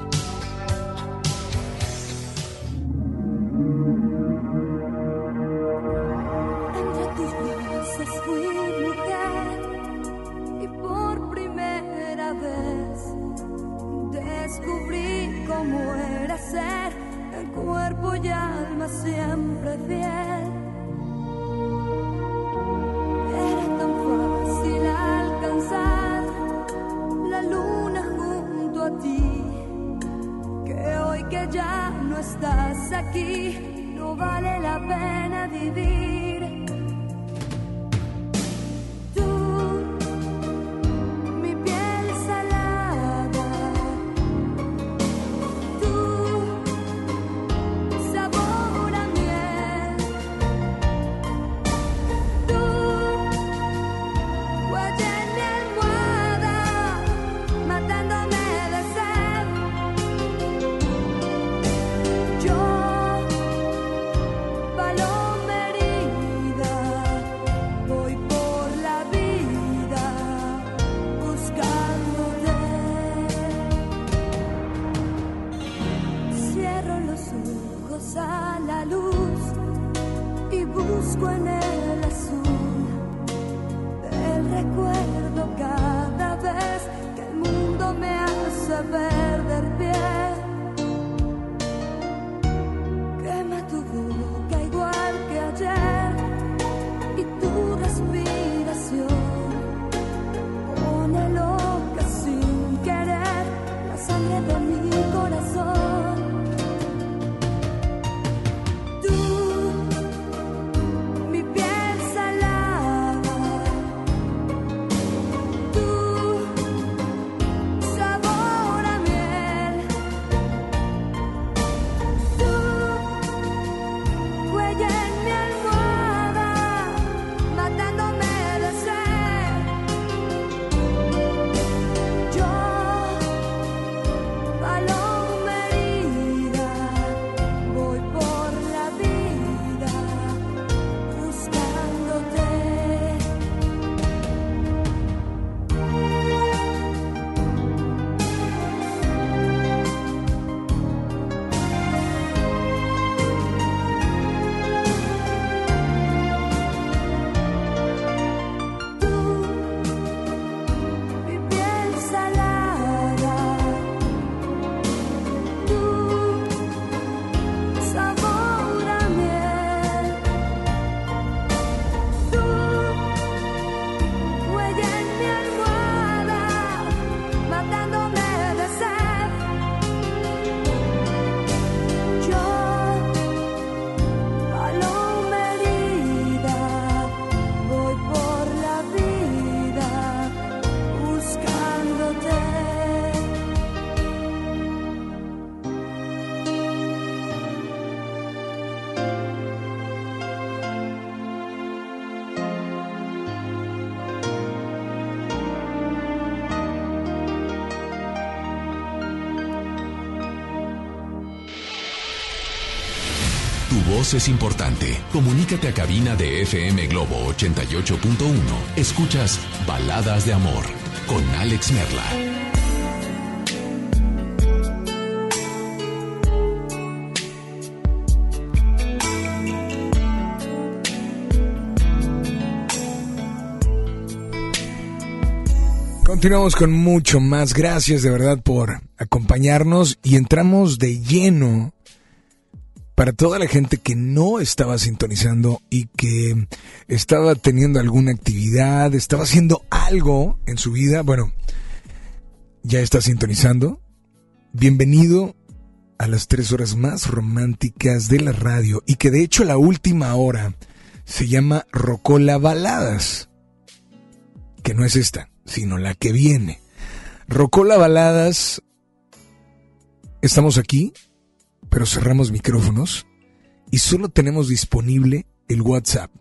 es importante. Comunícate a cabina de FM Globo 88.1. Escuchas Baladas de Amor con Alex Merla. Continuamos con mucho más. Gracias de verdad por acompañarnos y entramos de lleno para toda la gente que no estaba sintonizando y que estaba teniendo alguna actividad, estaba haciendo algo en su vida, bueno, ya está sintonizando. Bienvenido a las tres horas más románticas de la radio y que de hecho la última hora se llama Rocola Baladas, que no es esta, sino la que viene. Rocola Baladas, estamos aquí pero cerramos micrófonos y solo tenemos disponible el WhatsApp.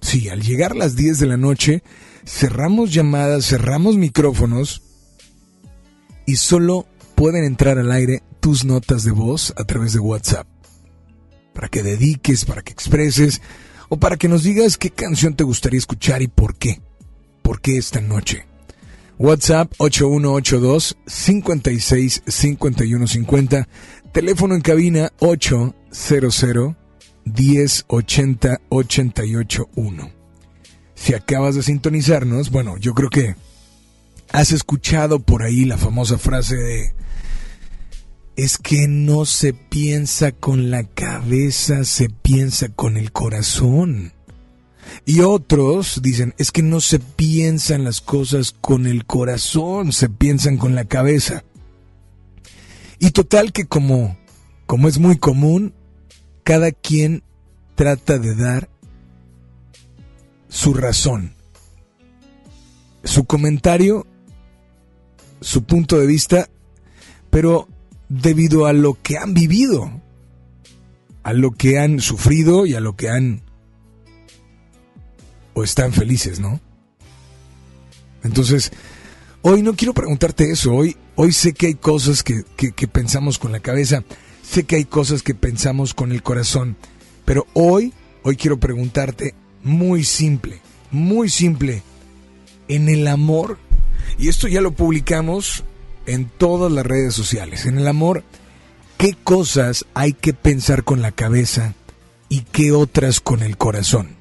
Sí, al llegar las 10 de la noche, cerramos llamadas, cerramos micrófonos y solo pueden entrar al aire tus notas de voz a través de WhatsApp. Para que dediques, para que expreses o para que nos digas qué canción te gustaría escuchar y por qué. ¿Por qué esta noche? WhatsApp 8182 56 51 50. Teléfono en cabina 800 1080 881. Si acabas de sintonizarnos, bueno, yo creo que has escuchado por ahí la famosa frase de es que no se piensa con la cabeza, se piensa con el corazón. Y otros dicen, es que no se piensan las cosas con el corazón, se piensan con la cabeza. Y total que como, como es muy común, cada quien trata de dar su razón, su comentario, su punto de vista, pero debido a lo que han vivido, a lo que han sufrido y a lo que han o están felices, ¿no? Entonces, hoy no quiero preguntarte eso, hoy, hoy sé que hay cosas que, que pensamos con la cabeza, sé que hay cosas que pensamos con el corazón, pero hoy, hoy quiero preguntarte muy simple, muy simple, en el amor, y esto ya lo publicamos en todas las redes sociales, en el amor, ¿qué cosas hay que pensar con la cabeza y qué otras con el corazón?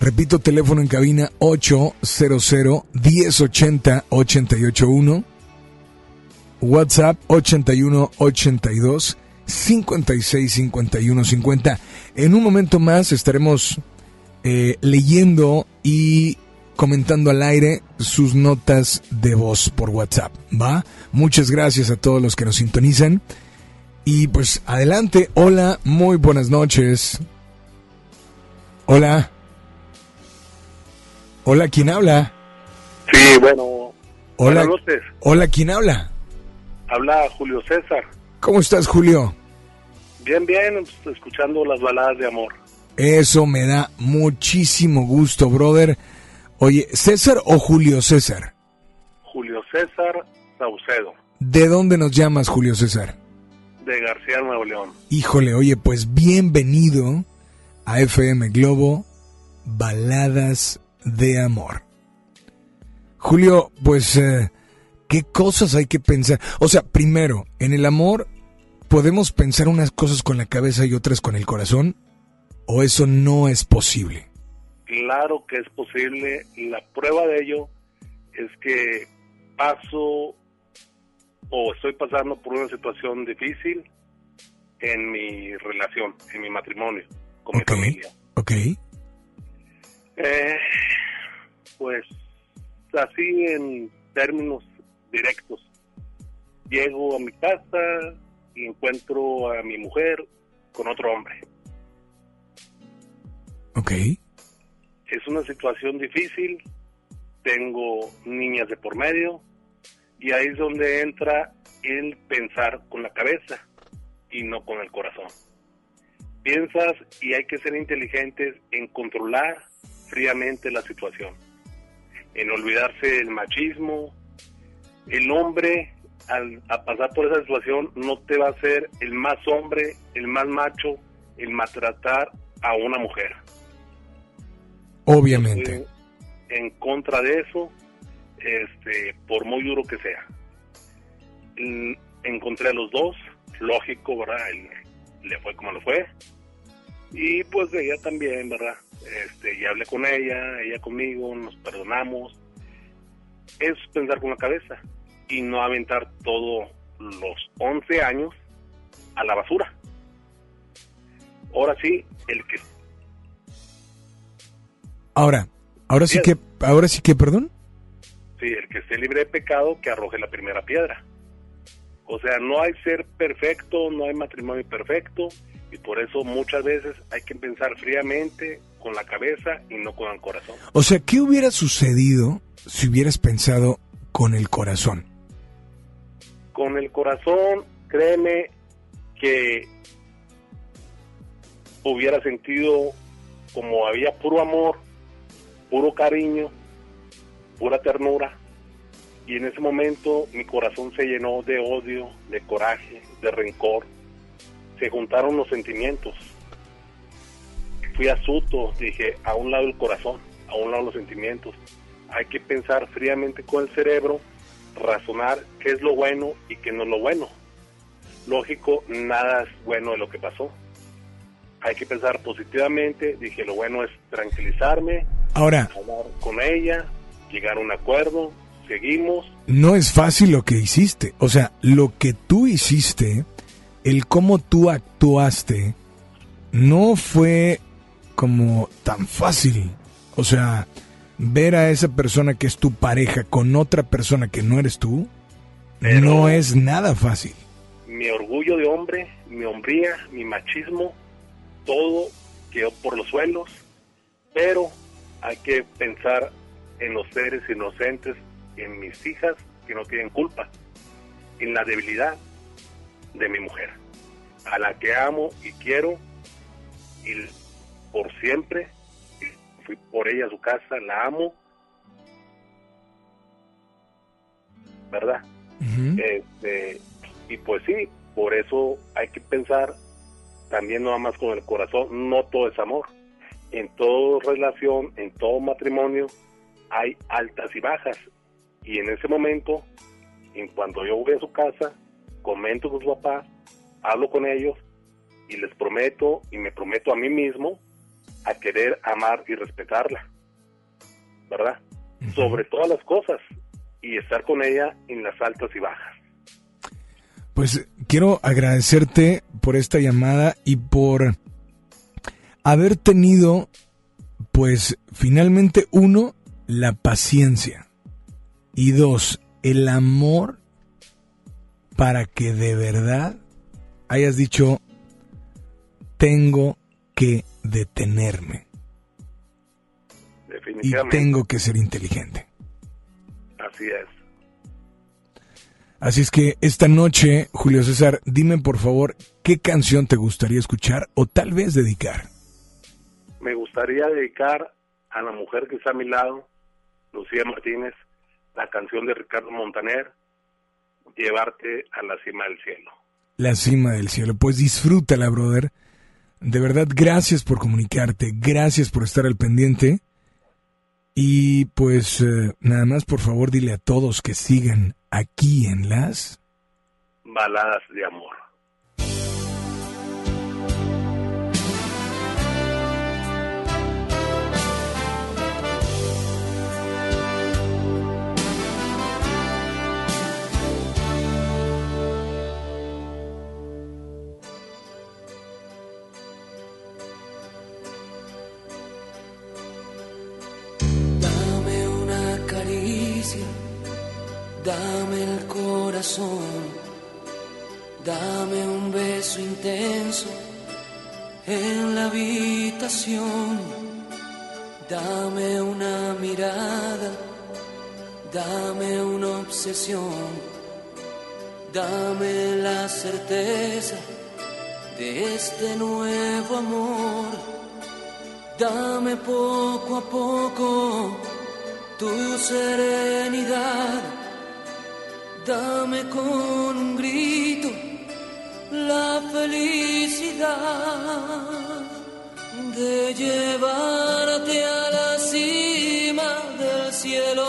Repito, teléfono en cabina 800 1080 881. WhatsApp 81 82 56 51 50. En un momento más estaremos eh, leyendo y comentando al aire sus notas de voz por WhatsApp. ¿Va? Muchas gracias a todos los que nos sintonizan. Y pues adelante. Hola, muy buenas noches. Hola. Hola, ¿quién habla? Sí, bueno. Hola. Hola, ¿quién habla? Habla Julio César. ¿Cómo estás, Julio? Bien, bien, escuchando las baladas de amor. Eso me da muchísimo gusto, brother. Oye, ¿César o Julio César? Julio César Saucedo, ¿De dónde nos llamas, Julio César? de García Nuevo León. Híjole, oye, pues bienvenido a FM Globo, Baladas de Amor. Julio, pues, eh, ¿qué cosas hay que pensar? O sea, primero, en el amor, ¿podemos pensar unas cosas con la cabeza y otras con el corazón? ¿O eso no es posible? Claro que es posible. La prueba de ello es que paso o estoy pasando por una situación difícil en mi relación, en mi matrimonio, con mi familia. Ok. Eh, pues así en términos directos. Llego a mi casa y encuentro a mi mujer con otro hombre. Ok. Es una situación difícil, tengo niñas de por medio y ahí es donde entra el pensar con la cabeza y no con el corazón. Piensas y hay que ser inteligentes en controlar fríamente la situación, en olvidarse del machismo. El hombre, al a pasar por esa situación, no te va a ser el más hombre, el más macho, el maltratar a una mujer. Obviamente. Estoy en contra de eso, este, por muy duro que sea. Encontré a los dos, lógico, ¿verdad? Él- le fue como le fue. Y pues ella también, ¿verdad? Este, ya hablé con ella, ella conmigo, nos perdonamos. Es pensar con la cabeza y no aventar todos los 11 años a la basura. Ahora sí, el que Ahora, ahora sí que, ahora sí que, perdón. Sí, el que esté libre de pecado, que arroje la primera piedra. O sea, no hay ser perfecto, no hay matrimonio perfecto y por eso muchas veces hay que pensar fríamente con la cabeza y no con el corazón. O sea, ¿qué hubiera sucedido si hubieras pensado con el corazón? Con el corazón, créeme que hubiera sentido como había puro amor, puro cariño, pura ternura. Y en ese momento mi corazón se llenó de odio, de coraje, de rencor. Se juntaron los sentimientos. Fui astuto, dije, a un lado el corazón, a un lado los sentimientos. Hay que pensar fríamente con el cerebro, razonar qué es lo bueno y qué no es lo bueno. Lógico, nada es bueno de lo que pasó. Hay que pensar positivamente. Dije, lo bueno es tranquilizarme, Ahora, hablar con ella, llegar a un acuerdo, seguimos. no es fácil lo que hiciste. O sea, lo que tú hiciste, el cómo tú actuaste, no fue como tan fácil. O sea, ver a esa persona que es tu pareja con otra persona que no eres tú, no es nada fácil. Mi orgullo de hombre, mi hombría, mi machismo, todo quedó por los suelos, pero hay que pensar en los seres inocentes, en mis hijas que no tienen culpa, en la debilidad de mi mujer, a la que amo y quiero, y por siempre fui por ella a su casa, la amo, ¿verdad? este, y pues sí, por eso hay que pensar también no nada más con el corazón, no todo es amor. En toda relación, en todo matrimonio, hay altas y bajas. Y en ese momento, en cuanto yo voy a su casa, comento con su papá, hablo con ellos y les prometo y me prometo a mí mismo a querer amar y respetarla, ¿verdad? Sobre todas las cosas y estar con ella en las altas y bajas. Pues quiero agradecerte por esta llamada y por haber tenido, pues finalmente uno, la paciencia y dos, el amor para que de verdad hayas dicho, tengo que detenerme y tengo que ser inteligente. Así es. Así es que esta noche, Julio César, dime por favor qué canción te gustaría escuchar o tal vez dedicar. Me gustaría dedicar a la mujer que está a mi lado, Lucía Martínez, la canción de Ricardo Montaner, Llevarte a la cima del cielo. La cima del cielo. Pues disfrútala, brother. De verdad, gracias por comunicarte, gracias por estar al pendiente. Y pues eh, nada más, por favor, dile a todos que sigan aquí en las... Baladas de amor. Dame el corazón, dame un beso intenso en la habitación, dame una mirada, dame una obsesión, dame la certeza de este nuevo amor. Dame poco a poco tu serenidad. Dame con un grito la felicidad de llevarte a la cima del cielo,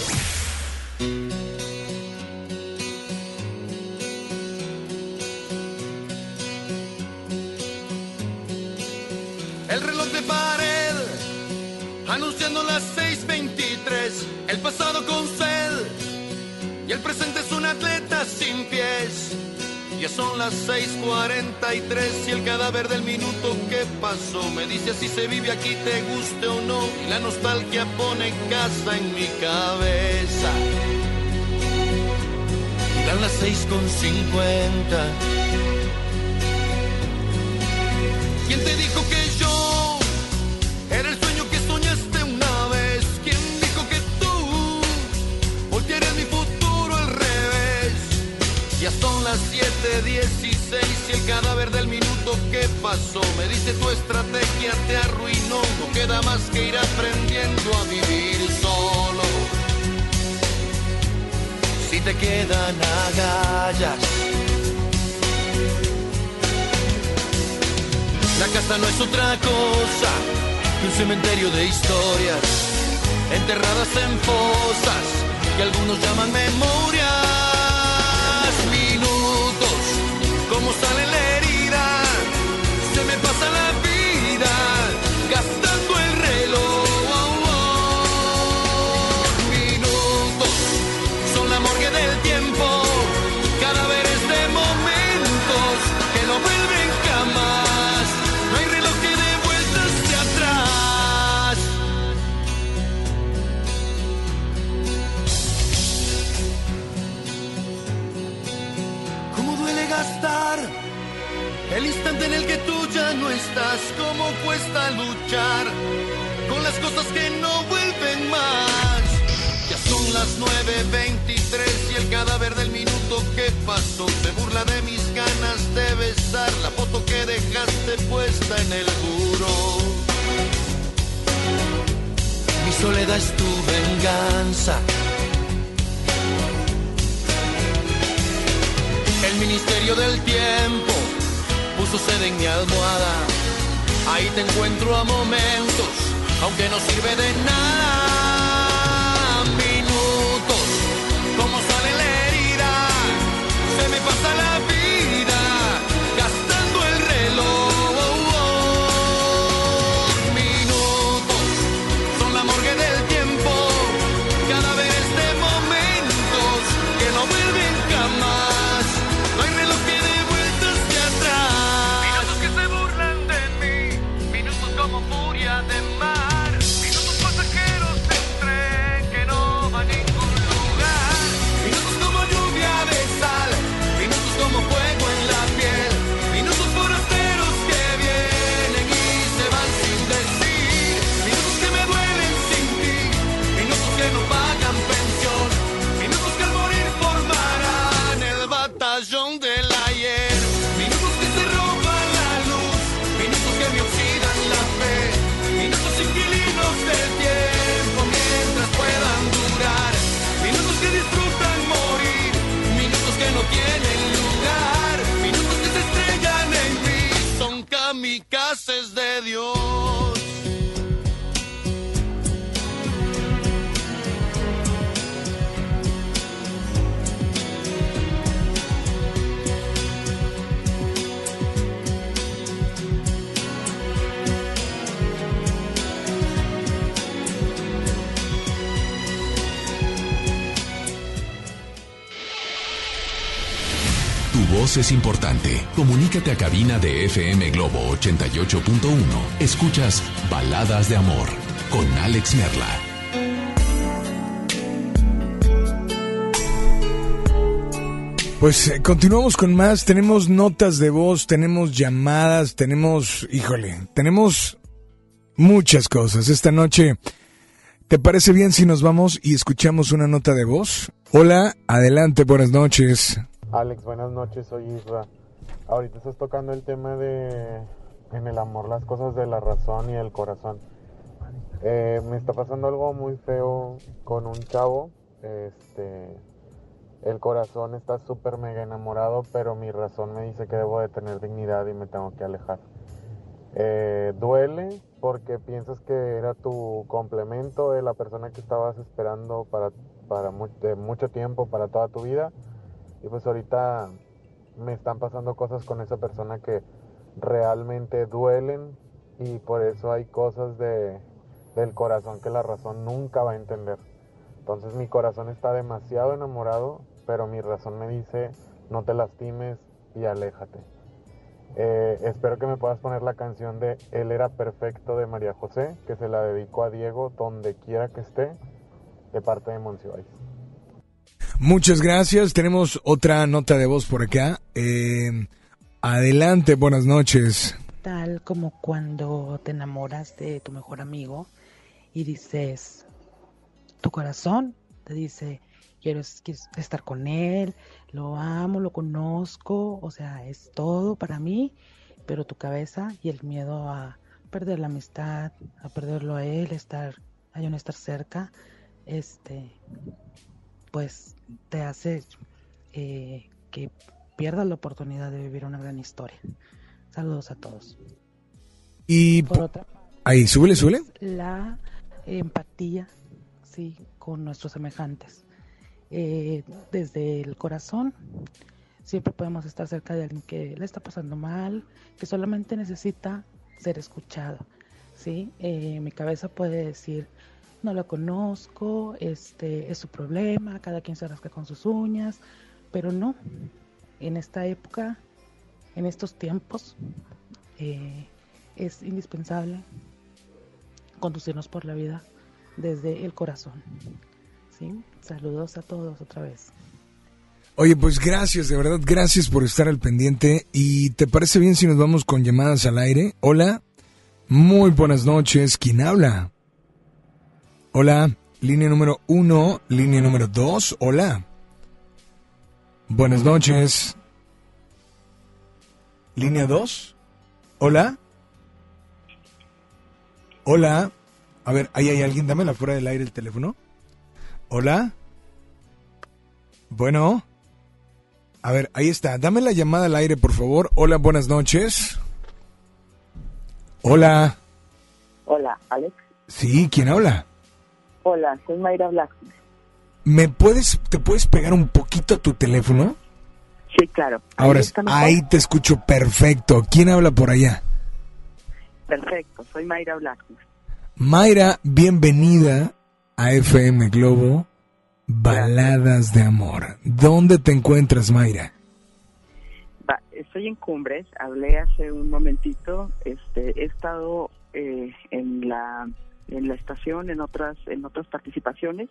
me dice si se vive aquí, te guste o no. Y la nostalgia pone casa en mi cabeza. Y dan las 6:50. ¿Quién te dijo que me dice tu estrategia te arruinó. No queda más que ir aprendiendo a vivir solo. Si te quedan agallas. La casa no es otra cosa que un cementerio de historias enterradas en fosas que algunos llaman memorias. Minutos, como sale ¿Cómo cuesta luchar con las cosas que no vuelven más? Ya son las 9.23 y el cadáver del minuto que pasó se burla de mis ganas de besar la foto que dejaste puesta en el muro. Mi soledad es tu venganza. El ministerio del tiempo puso sede en mi almohada. Ahí te encuentro a momentos, aunque no sirve de nada. Es importante. Comunícate a cabina de FM Globo 88.1. Escuchas Baladas de Amor con Alex Merla. Pues eh, continuamos con más, tenemos notas de voz, tenemos llamadas, tenemos, híjole, tenemos muchas cosas. Esta noche, ¿te parece bien si nos vamos y escuchamos una nota de voz? Hola, adelante, buenas noches. Alex, buenas noches, soy Isra. Ahorita estás tocando el tema de en el amor las cosas de la razón y el corazón. Eh, me está pasando algo muy feo con un chavo. Este, el corazón está súper mega enamorado, pero mi razón me dice que debo de tener dignidad y me tengo que alejar. Eh, duele porque piensas que era tu complemento de la persona que estabas esperando para, para de mucho tiempo, para toda tu vida. Y pues ahorita me están pasando cosas con esa persona que realmente duelen y por eso hay cosas de, del corazón que la razón nunca va a entender. Entonces mi corazón está demasiado enamorado, pero mi razón me dice no te lastimes y aléjate. Eh, espero que me puedas poner la canción de Él era perfecto de María José, que se la dedico a Diego donde quiera que esté, de parte de Monsiváis. Muchas gracias, tenemos otra nota de voz por acá. Eh, adelante, buenas noches. Tal como cuando te enamoras de tu mejor amigo y dices, tu corazón te dice, quiero es- quiero estar con él, lo amo, lo conozco, o sea, es todo para mí, pero tu cabeza y el miedo a perder la amistad, a perderlo a él, estar, a no estar cerca, este, pues te hace eh, que pierdas la oportunidad de vivir una gran historia. Saludos a todos. Y Por po- otra ahí, súbele, súbele. la empatía, sí, con nuestros semejantes. Eh, desde el corazón, siempre podemos estar cerca de alguien que le está pasando mal, que solamente necesita ser escuchado, sí. Eh, mi cabeza puede decir, no lo conozco, este es su problema, cada quien se rasca con sus uñas, pero no. En esta época, en estos tiempos, eh, es indispensable conducirnos por la vida desde el corazón. ¿sí? Saludos a todos otra vez. Oye, pues gracias, de verdad, gracias por estar al pendiente. ¿Y te parece bien si nos vamos con llamadas al aire? Hola, muy buenas noches, ¿quién habla? Hola, línea número uno, línea número dos, hola. Buenas noches. Línea dos, hola. Hola. A ver, ahí hay alguien, dámela fuera del aire el teléfono. Hola. Bueno. A ver, ahí está. Dame la llamada al aire, por favor. Hola, buenas noches. Hola. Hola, Alex. Sí, ¿quién habla? Hola, soy Mayra Blas. ¿Me puedes, te puedes pegar un poquito a tu teléfono? Sí, claro. Ahora, mejor? ahí te escucho perfecto. ¿Quién habla por allá? Perfecto, soy Mayra Blasquez. Mayra, bienvenida a FM Globo Baladas de Amor. ¿Dónde te encuentras, Mayra? Va, estoy en Cumbres, hablé hace un momentito, este, he estado eh, en la en la estación, en otras en otras participaciones,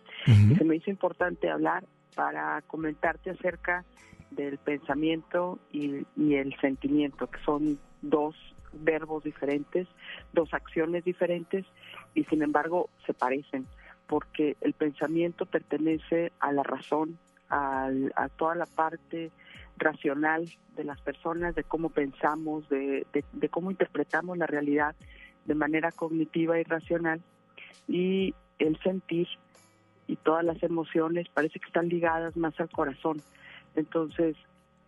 y se me hizo importante hablar para comentarte acerca del pensamiento y, y el sentimiento, que son dos verbos diferentes, dos acciones diferentes, y sin embargo se parecen, porque el pensamiento pertenece a la razón, al- a toda la parte racional de las personas, de cómo pensamos, de, de- de cómo interpretamos la realidad de manera cognitiva y racional, y el sentir y todas las emociones parece que están ligadas más al corazón. Entonces,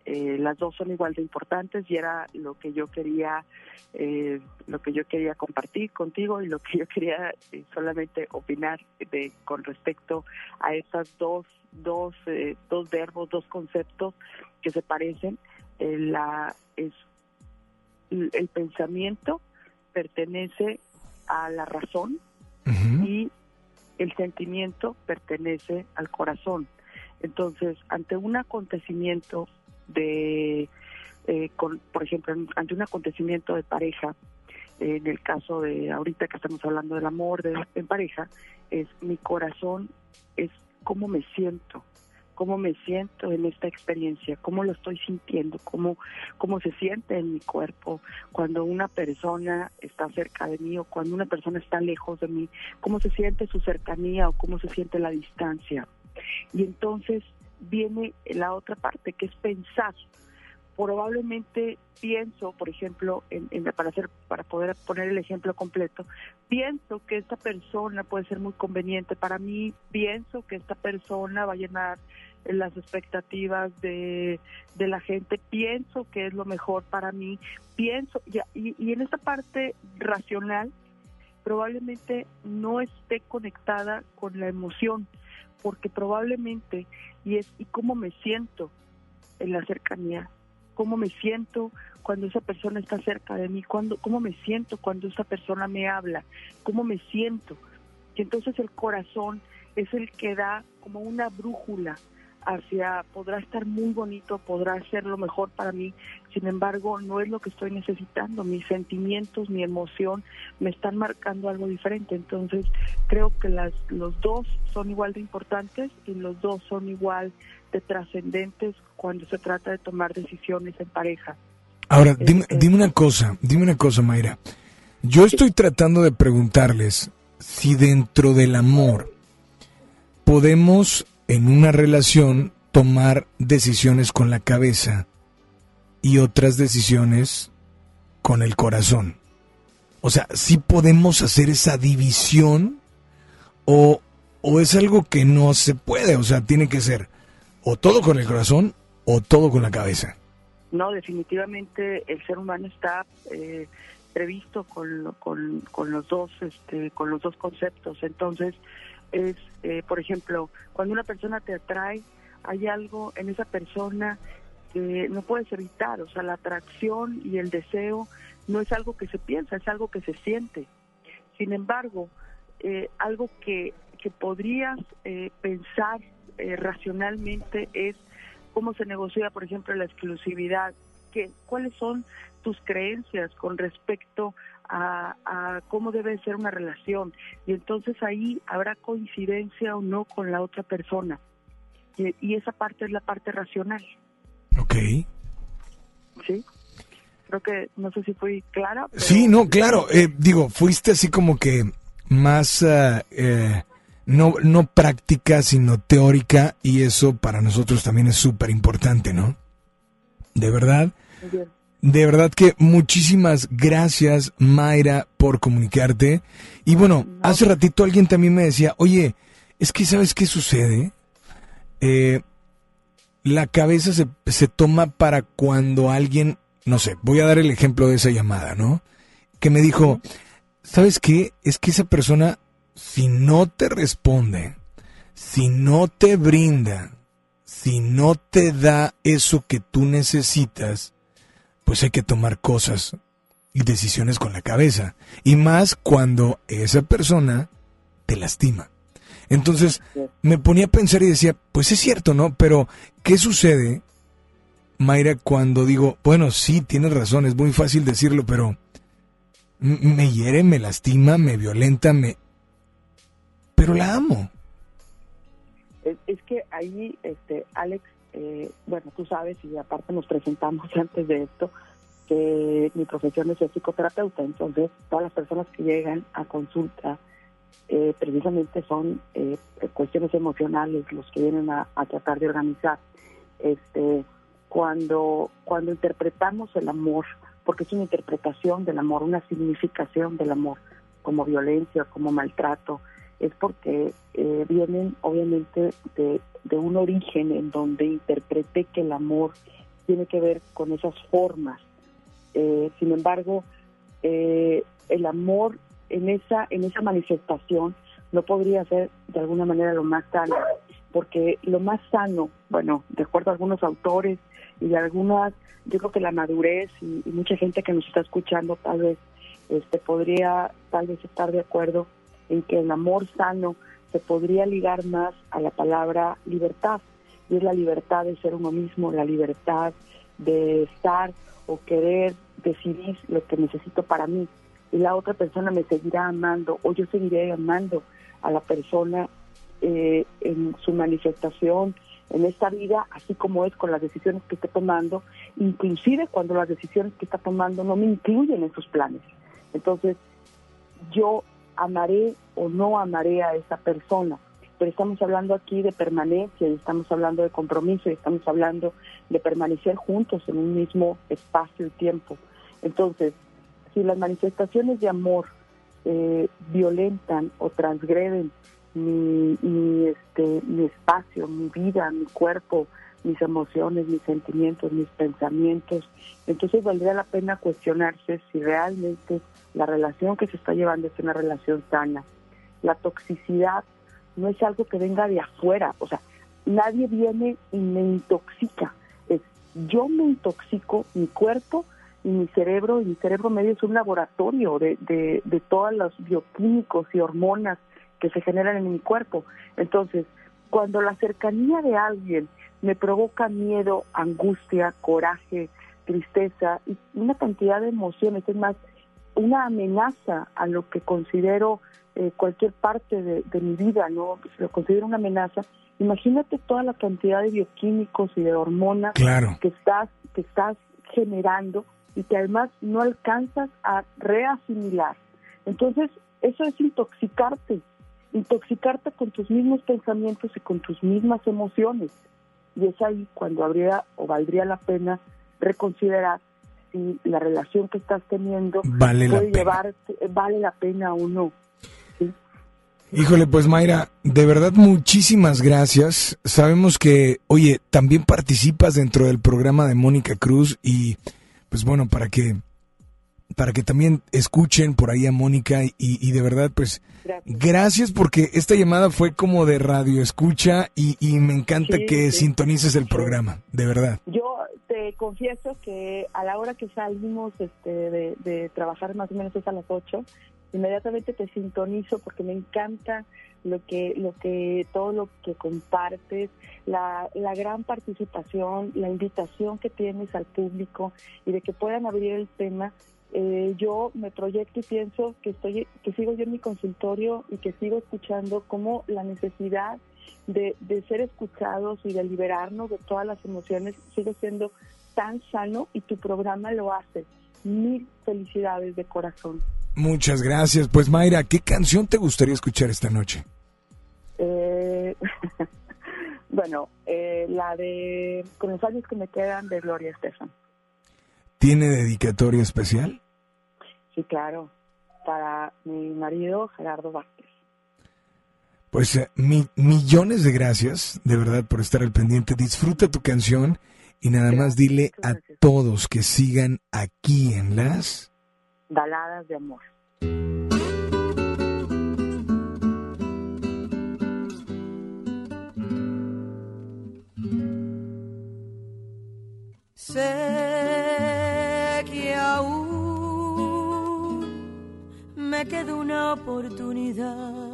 eh, las dos son igual de importantes y era lo que yo quería eh, lo que yo quería compartir contigo y lo que yo quería eh, solamente opinar de con respecto a esas dos dos eh, dos verbos dos conceptos que se parecen Eh, la es el el pensamiento pertenece a la razón y el sentimiento pertenece al corazón. Entonces, ante un acontecimiento de, eh, con- por ejemplo, ante un acontecimiento de pareja, eh, en el caso de ahorita que estamos hablando del amor de, en pareja, es mi corazón, es cómo me siento, cómo me siento en esta experiencia, cómo lo estoy sintiendo, cómo, cómo se siente en mi cuerpo cuando una persona está cerca de mí o cuando una persona está lejos de mí, cómo se siente su cercanía o cómo se siente la distancia. Y entonces viene la otra parte, que es pensar. Probablemente pienso, por ejemplo, en, en- para hacer, para poder poner el ejemplo completo, pienso que esta persona puede ser muy conveniente para mí, pienso que esta persona va a llenar las expectativas de, de la gente, pienso que es lo mejor para mí, pienso, y, y, en esta parte racional probablemente no esté conectada con la emoción, porque probablemente, y es, ¿y cómo me siento en la cercanía? ¿Cómo me siento cuando esa persona está cerca de mí? Cuando, ¿Cómo me siento cuando esa persona me habla? ¿Cómo me siento? Y entonces el corazón es el que da como una brújula hacia, podrá estar muy bonito, podrá ser lo mejor para mí, sin embargo, no es lo que estoy necesitando. Mis sentimientos, mi emoción me están marcando algo diferente. Entonces, creo que las, los dos son igual de importantes y los dos son igual de trascendentes cuando se trata de tomar decisiones en pareja. Ahora, dime, dime una cosa, dime una cosa, Mayra. Yo estoy tratando de preguntarles si dentro del amor podemos en una relación tomar decisiones con la cabeza y otras decisiones con el corazón. O sea, si podemos hacer esa división o, o es algo que no se puede, o sea, tiene que ser o todo con el corazón o todo con la cabeza. No, definitivamente el ser humano está eh, previsto con, con, con los dos este, con los dos conceptos. Entonces, es, eh, por ejemplo, cuando una persona te atrae, hay algo en esa persona que no puedes evitar. O sea, la atracción y el deseo no es algo que se piensa, es algo que se siente. Sin embargo, eh, algo que, que podrías eh, pensar eh, racionalmente es cómo se negocia, por ejemplo, la exclusividad, que, cuáles son tus creencias con respecto a, a cómo debe ser una relación. Y entonces ahí habrá coincidencia o no con la otra persona. Y, y esa parte es la parte racional. Ok. ¿Sí? Creo que, no sé si fui clara. pero- Sí, no, claro. eh, digo, fuiste así como que más ah, eh, no, no práctica, sino teórica, y eso para nosotros también es súper importante, ¿no? De verdad, bien. De verdad que muchísimas gracias, Mayra, por comunicarte. Y bueno, hace ratito alguien también me decía, oye, es que ¿sabes qué sucede? Eh, la cabeza se, se toma para cuando alguien, no sé, voy a dar el ejemplo de esa llamada, ¿no? Que me dijo, ¿sabes qué? Es que esa persona, si no te responde, si no te brinda, si no te da eso que tú necesitas, pues hay que tomar cosas y decisiones con la cabeza. Y más cuando esa persona te lastima. Entonces me ponía a pensar y decía, pues es cierto, ¿no? Pero, ¿qué sucede, Mayra, cuando digo, bueno, sí, tienes razón, es muy fácil decirlo, pero me hiere, me lastima, me violenta, me... Pero la amo. Es, es que ahí, este, Alex, eh, bueno, tú sabes y aparte nos presentamos antes de esto que mi profesión es psicoterapeuta, entonces todas las personas que llegan a consulta eh, precisamente son eh, cuestiones emocionales los que vienen a, a tratar de organizar. Este, cuando cuando interpretamos el amor, porque es una interpretación del amor, una significación del amor, como violencia, como maltrato, es porque eh, vienen obviamente de, un origen en donde interpreté que el amor tiene que ver con esas formas. Eh, sin embargo, eh, el amor en esa en esa manifestación no podría ser de alguna manera lo más sano, porque lo más sano, bueno, de acuerdo a algunos autores y de algunas, yo creo que la madurez y, y mucha gente que nos está escuchando tal vez este podría tal vez estar de acuerdo en que el amor sano se podría ligar más a la palabra libertad y es la libertad de ser uno mismo, la libertad de estar o querer decidir lo que necesito para mí y la otra persona me seguirá amando o yo seguiré amando a la persona eh, en su manifestación en esta vida, así como es con las decisiones que esté tomando, inclusive cuando las decisiones que está tomando no me incluyen en sus planes. Entonces, yo amaré o no amaré a esa persona, pero estamos hablando aquí de permanencia y estamos hablando de compromiso y estamos hablando de permanecer juntos en un mismo espacio y tiempo. Entonces, si las manifestaciones de amor eh, violentan o transgreden mi, mi, este, mi espacio, mi vida, mi cuerpo, mis emociones, mis sentimientos, mis pensamientos, entonces valdría la pena cuestionarse si realmente la relación que se está llevando es una relación sana. La toxicidad no es algo que venga de afuera, o sea, nadie viene y me intoxica, es yo me intoxico mi cuerpo y mi cerebro, y mi cerebro medio es un laboratorio de, de, de todos los bioquímicos y hormonas que se generan en mi cuerpo. Entonces, cuando la cercanía de alguien me provoca miedo, angustia, coraje, tristeza y una cantidad de emociones, es más, una amenaza a lo que considero eh, cualquier parte de, de, mi vida, ¿no? Si lo considero una amenaza, imagínate toda la cantidad de bioquímicos y de hormonas claro. que estás que estás generando y que además no alcanzas a reasimilar. Entonces, eso es intoxicarte, intoxicarte con tus mismos pensamientos y con tus mismas emociones. Y es ahí cuando habría o valdría la pena reconsiderar si la relación que estás teniendo vale puede la pena. llevar, vale la pena o no. ¿sí? Híjole, pues Mayra, de verdad muchísimas gracias. Sabemos que, oye, también participas dentro del programa de Mónica Cruz y, pues bueno, para que para que también escuchen por ahí a Mónica y, y de verdad, pues Gracias. gracias porque esta llamada fue como de radio escucha y, y me encanta Sí, que sí. sintonices el programa, de verdad. Yo te confieso que a la hora que salimos este, de, trabajar más o menos es a las 8, inmediatamente te sintonizo porque me encanta lo que, lo que, todo lo que compartes, la, la gran participación, la invitación que tienes al público y de que puedan abrir el tema. Eh, yo me proyecto y pienso que estoy, que sigo yo en mi consultorio y que sigo escuchando cómo la necesidad de, de ser escuchados y de liberarnos de todas las emociones sigue siendo tan sano y tu programa lo hace. Mil felicidades de corazón. Muchas gracias. Pues Mayra, ¿qué canción te gustaría escuchar esta noche? Eh, bueno, eh, la de Con los años que me quedan de Gloria Estefan. ¿Tiene dedicatoria especial? Sí, claro, para mi marido Gerardo Vázquez. Pues eh, mi- millones de gracias, de verdad, por estar al pendiente. Disfruta tu canción y nada más dile a todos que sigan aquí en las... Baladas de amor. Sé que aún me queda una oportunidad.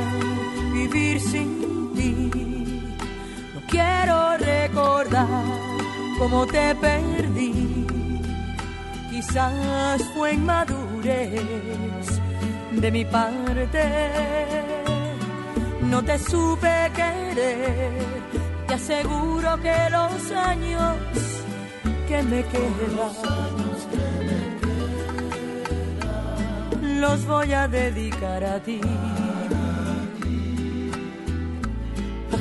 vivir sin ti. No quiero recordar cómo te perdí. Quizás fue inmadurez de mi parte. No te supe querer. Te aseguro que los años que me quedan los voy a dedicar a ti.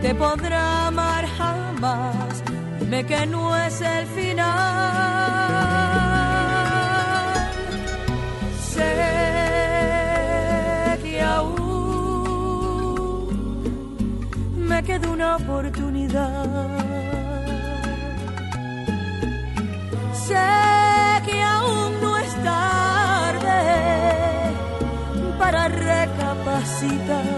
te podrá amar jamás. Dime que no es el final. Sé que aún me queda una oportunidad. Sé que aún no es tarde para recapacitar.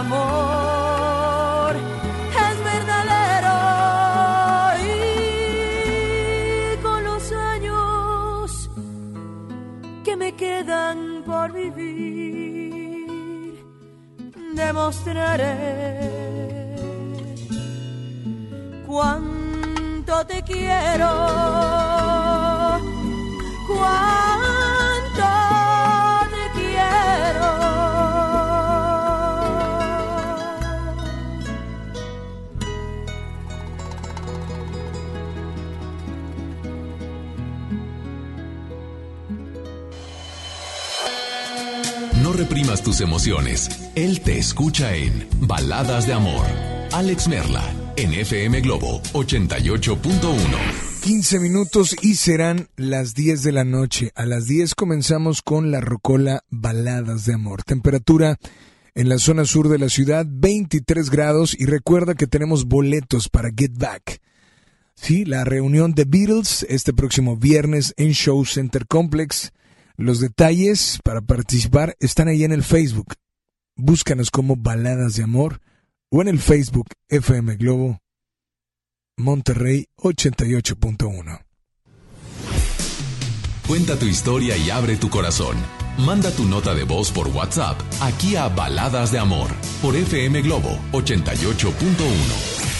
Amor es verdadero y con los años que me quedan por vivir demostraré cuánto te quiero, cuánto Tus emociones. Él te escucha en Baladas de Amor. Alex Merla, en FM Globo 88.1. 15 minutos y serán las 10 de la noche. A las 10 comenzamos con la Rocola Baladas de Amor. Temperatura en la zona sur de la ciudad, 23 grados. Y recuerda que tenemos boletos para Get Back. Sí, la reunión de Beatles este próximo viernes en Show Center Complex. Los detalles para participar están ahí en el Facebook. Búscanos como Baladas de Amor o en el Facebook FM Globo Monterrey 88.1. Cuenta tu historia y abre tu corazón. Manda tu nota de voz por WhatsApp aquí a Baladas de Amor por FM Globo 88.1.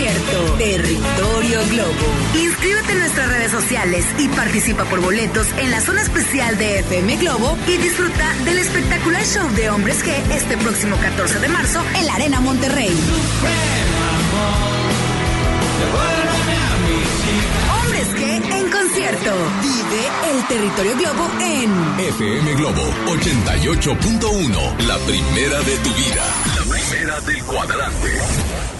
concierto. Territorio Globo. Inscríbete en nuestras redes sociales y participa por boletos en la zona especial de FM Globo y disfruta del espectacular show de Hombres G este próximo 14 de marzo en la Arena Monterrey. Hombres G en concierto. Vive el Territorio Globo en FM Globo 88.1, la primera de tu vida, la primera del cuadrante.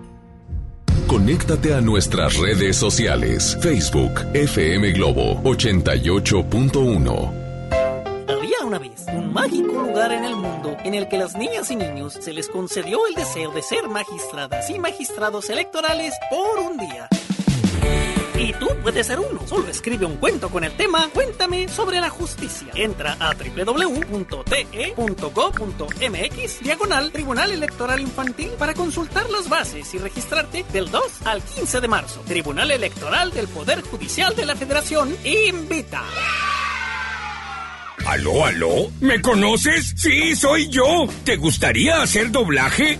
Conéctate a nuestras redes sociales. Facebook FM Globo 88.1. Había una vez un mágico lugar en el mundo en el que las niñas y niños se les concedió el deseo de ser magistradas y magistrados electorales por un día. Y tú puedes ser uno. Solo escribe un cuento con el tema Cuéntame sobre la justicia. Entra a www.te.gov.mx diagonal Tribunal Electoral Infantil para consultar las bases y registrarte del 2 al 15 de marzo. Tribunal Electoral del Poder Judicial de la Federación invita. ¿Aló, aló? ¿Me conoces? Sí, soy yo. ¿Te gustaría hacer doblaje?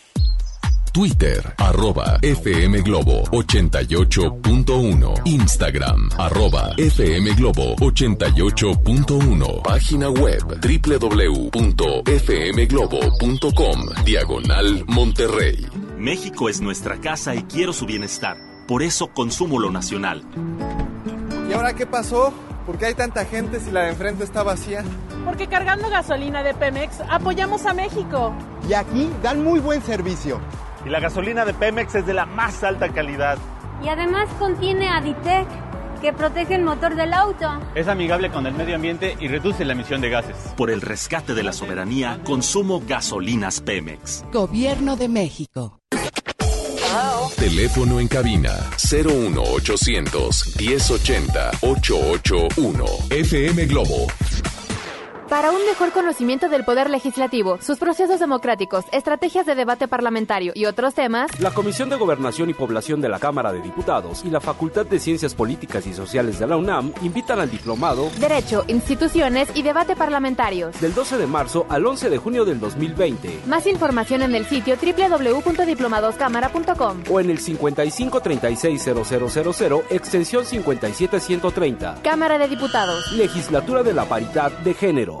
Twitter, arroba FM Globo 88.1. Instagram, arroba FM Globo 88.1. Página web www.fmglobo.com. Diagonal Monterrey. México es nuestra casa y quiero su bienestar. Por eso consumo lo nacional. ¿Y ahora qué pasó? ¿Por qué hay tanta gente si la de enfrente está vacía? Porque cargando gasolina de Pemex apoyamos a México. Y aquí dan muy buen servicio. Y la gasolina de Pemex es de la más alta calidad. Y además contiene Aditec, que protege el motor del auto. Es amigable con el medio ambiente y reduce la emisión de gases. Por el rescate de la soberanía, consumo gasolinas Pemex. Gobierno de México. Teléfono en cabina 01800 1080 881. FM Globo Para un mejor conocimiento del Poder Legislativo, sus procesos democráticos, estrategias de debate parlamentario y otros temas, la Comisión de Gobernación y Población de la Cámara de Diputados y la Facultad de Ciencias Políticas y Sociales de la UNAM invitan al diplomado Derecho, Instituciones y Debate Parlamentarios del 12 de marzo al 11 de junio del 2020. Más información en el sitio www.diplomadoscámara.com o en el 55360000 extensión 57130. Cámara de Diputados. Legislatura de la Paridad de Género.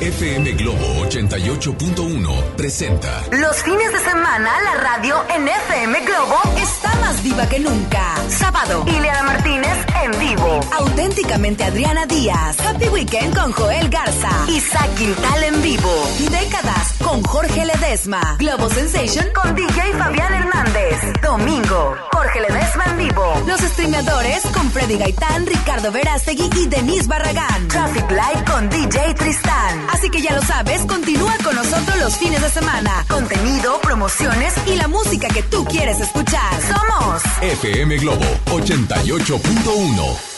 FM Globo 88.1 presenta. Los fines de semana la radio en FM Globo está más viva que nunca. Sábado, Ileana Martínez en vivo. Auténticamente Adriana Díaz. Happy Weekend con Joel Garza. Isaac Quintal en vivo. Décadas con Jorge Globo Sensation con DJ Fabián Hernández. Domingo, Jorge Ledesma en vivo. Los streamadores con Freddy Gaitán, Ricardo Verástegui y Denise Barragán. Traffic Light con DJ Tristán. Así que ya lo sabes, continúa con nosotros los fines de semana. Contenido, promociones y la música que tú quieres escuchar. Somos FM Globo 88.1.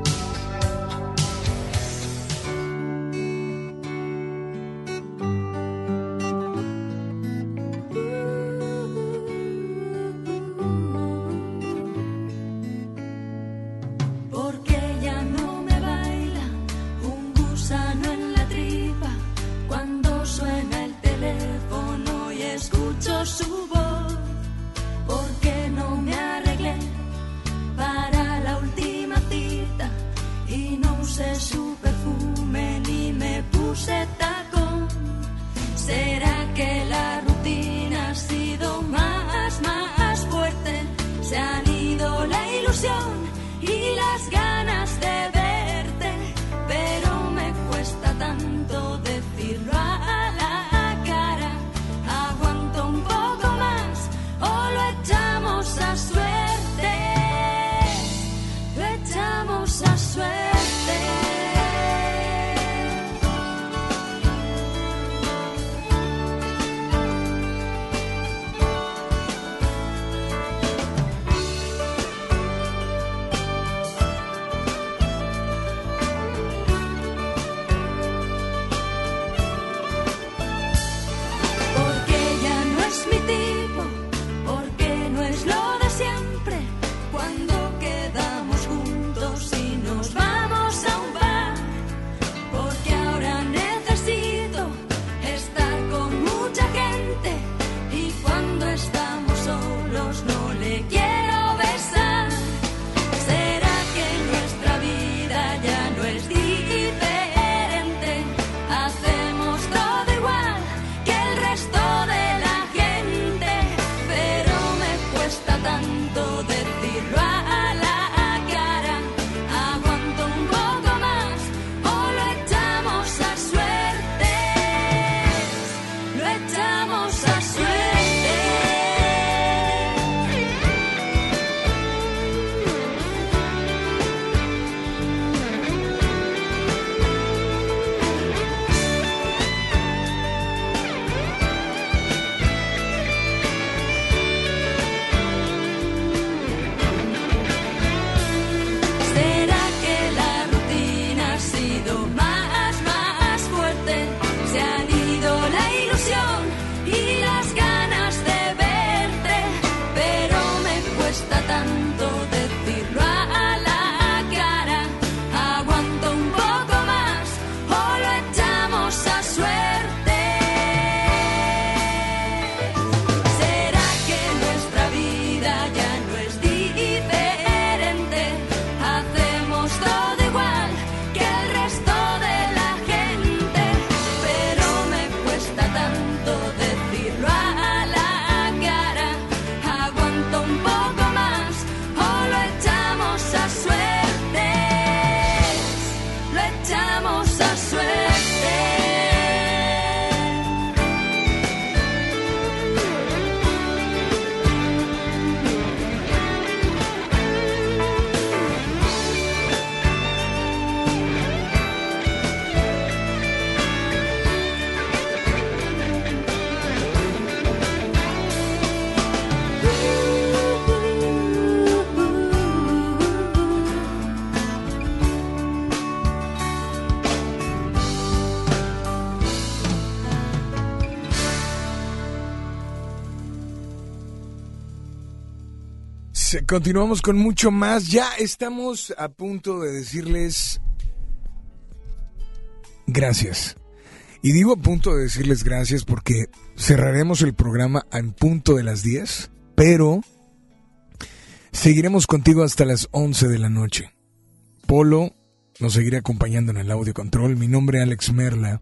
continuamos con mucho más. Ya estamos a punto de decirles gracias. Y digo a punto de decirles gracias porque cerraremos el programa en punto de las 10, pero seguiremos contigo hasta las 11 de la noche. Polo nos seguirá acompañando en el audio control. Mi nombre es Alex Merla,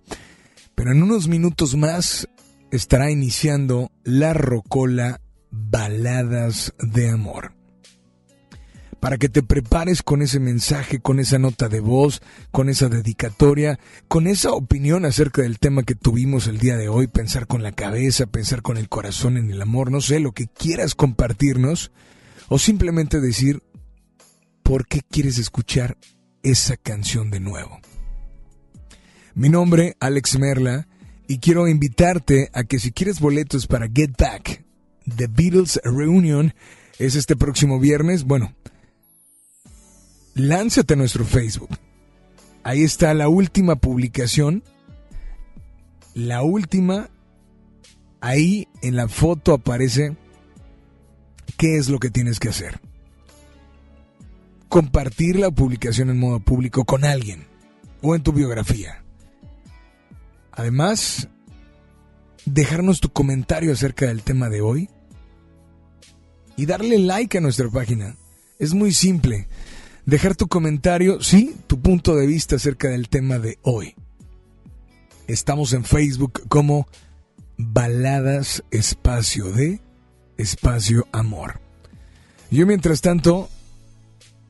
pero en unos minutos más estará iniciando la Rocola Baladas de Amor. Para que te prepares con ese mensaje, con esa nota de voz, con esa dedicatoria, con esa opinión acerca del tema que tuvimos el día de hoy, pensar con la cabeza, pensar con el corazón en el amor, no sé, lo que quieras compartirnos, o simplemente decir, ¿por qué quieres escuchar esa canción de nuevo? Mi nombre, Alex Merla, y quiero invitarte a que si quieres boletos para Get Back, The Beatles Reunion, es este próximo viernes, bueno, lánzate a nuestro Facebook. Ahí está la última publicación. La última, ahí en la foto aparece qué es lo que tienes que hacer. Compartir la publicación en modo público con alguien o en tu biografía. Además, dejarnos tu comentario acerca del tema de hoy y darle like a nuestra página. Es muy simple. Dejar tu comentario, sí, tu punto de vista acerca del tema de hoy. Estamos en Facebook como Baladas Espacio de Espacio Amor. Yo mientras tanto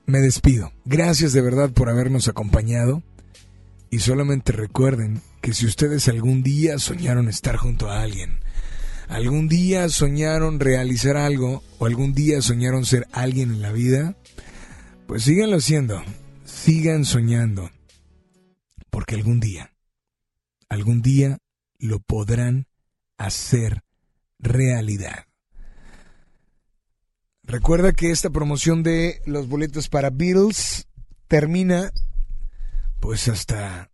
me despido. Gracias de verdad por habernos acompañado. Y solamente recuerden que si ustedes algún día soñaron estar junto a alguien, algún día soñaron realizar algo o algún día soñaron ser alguien en la vida, pues síganlo haciendo, sigan soñando, porque algún día, algún día lo podrán hacer realidad. Recuerda que esta promoción de los boletos para Beatles termina pues hasta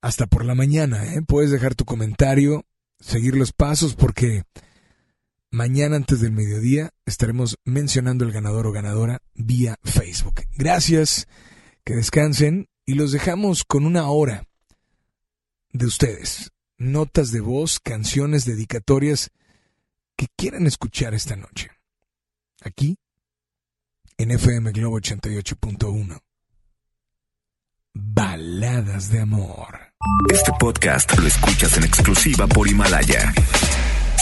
hasta por la mañana, ¿eh? Puedes dejar tu comentario, seguir los pasos porque mañana antes del mediodía estaremos mencionando el ganador o ganadora vía Facebook. Gracias, que descansen y los dejamos con una hora de ustedes. Notas de voz, canciones, dedicatorias que quieran escuchar esta noche. Aquí, en FM Globo 88.1. Baladas de amor. Este podcast lo escuchas en exclusiva por Himalaya.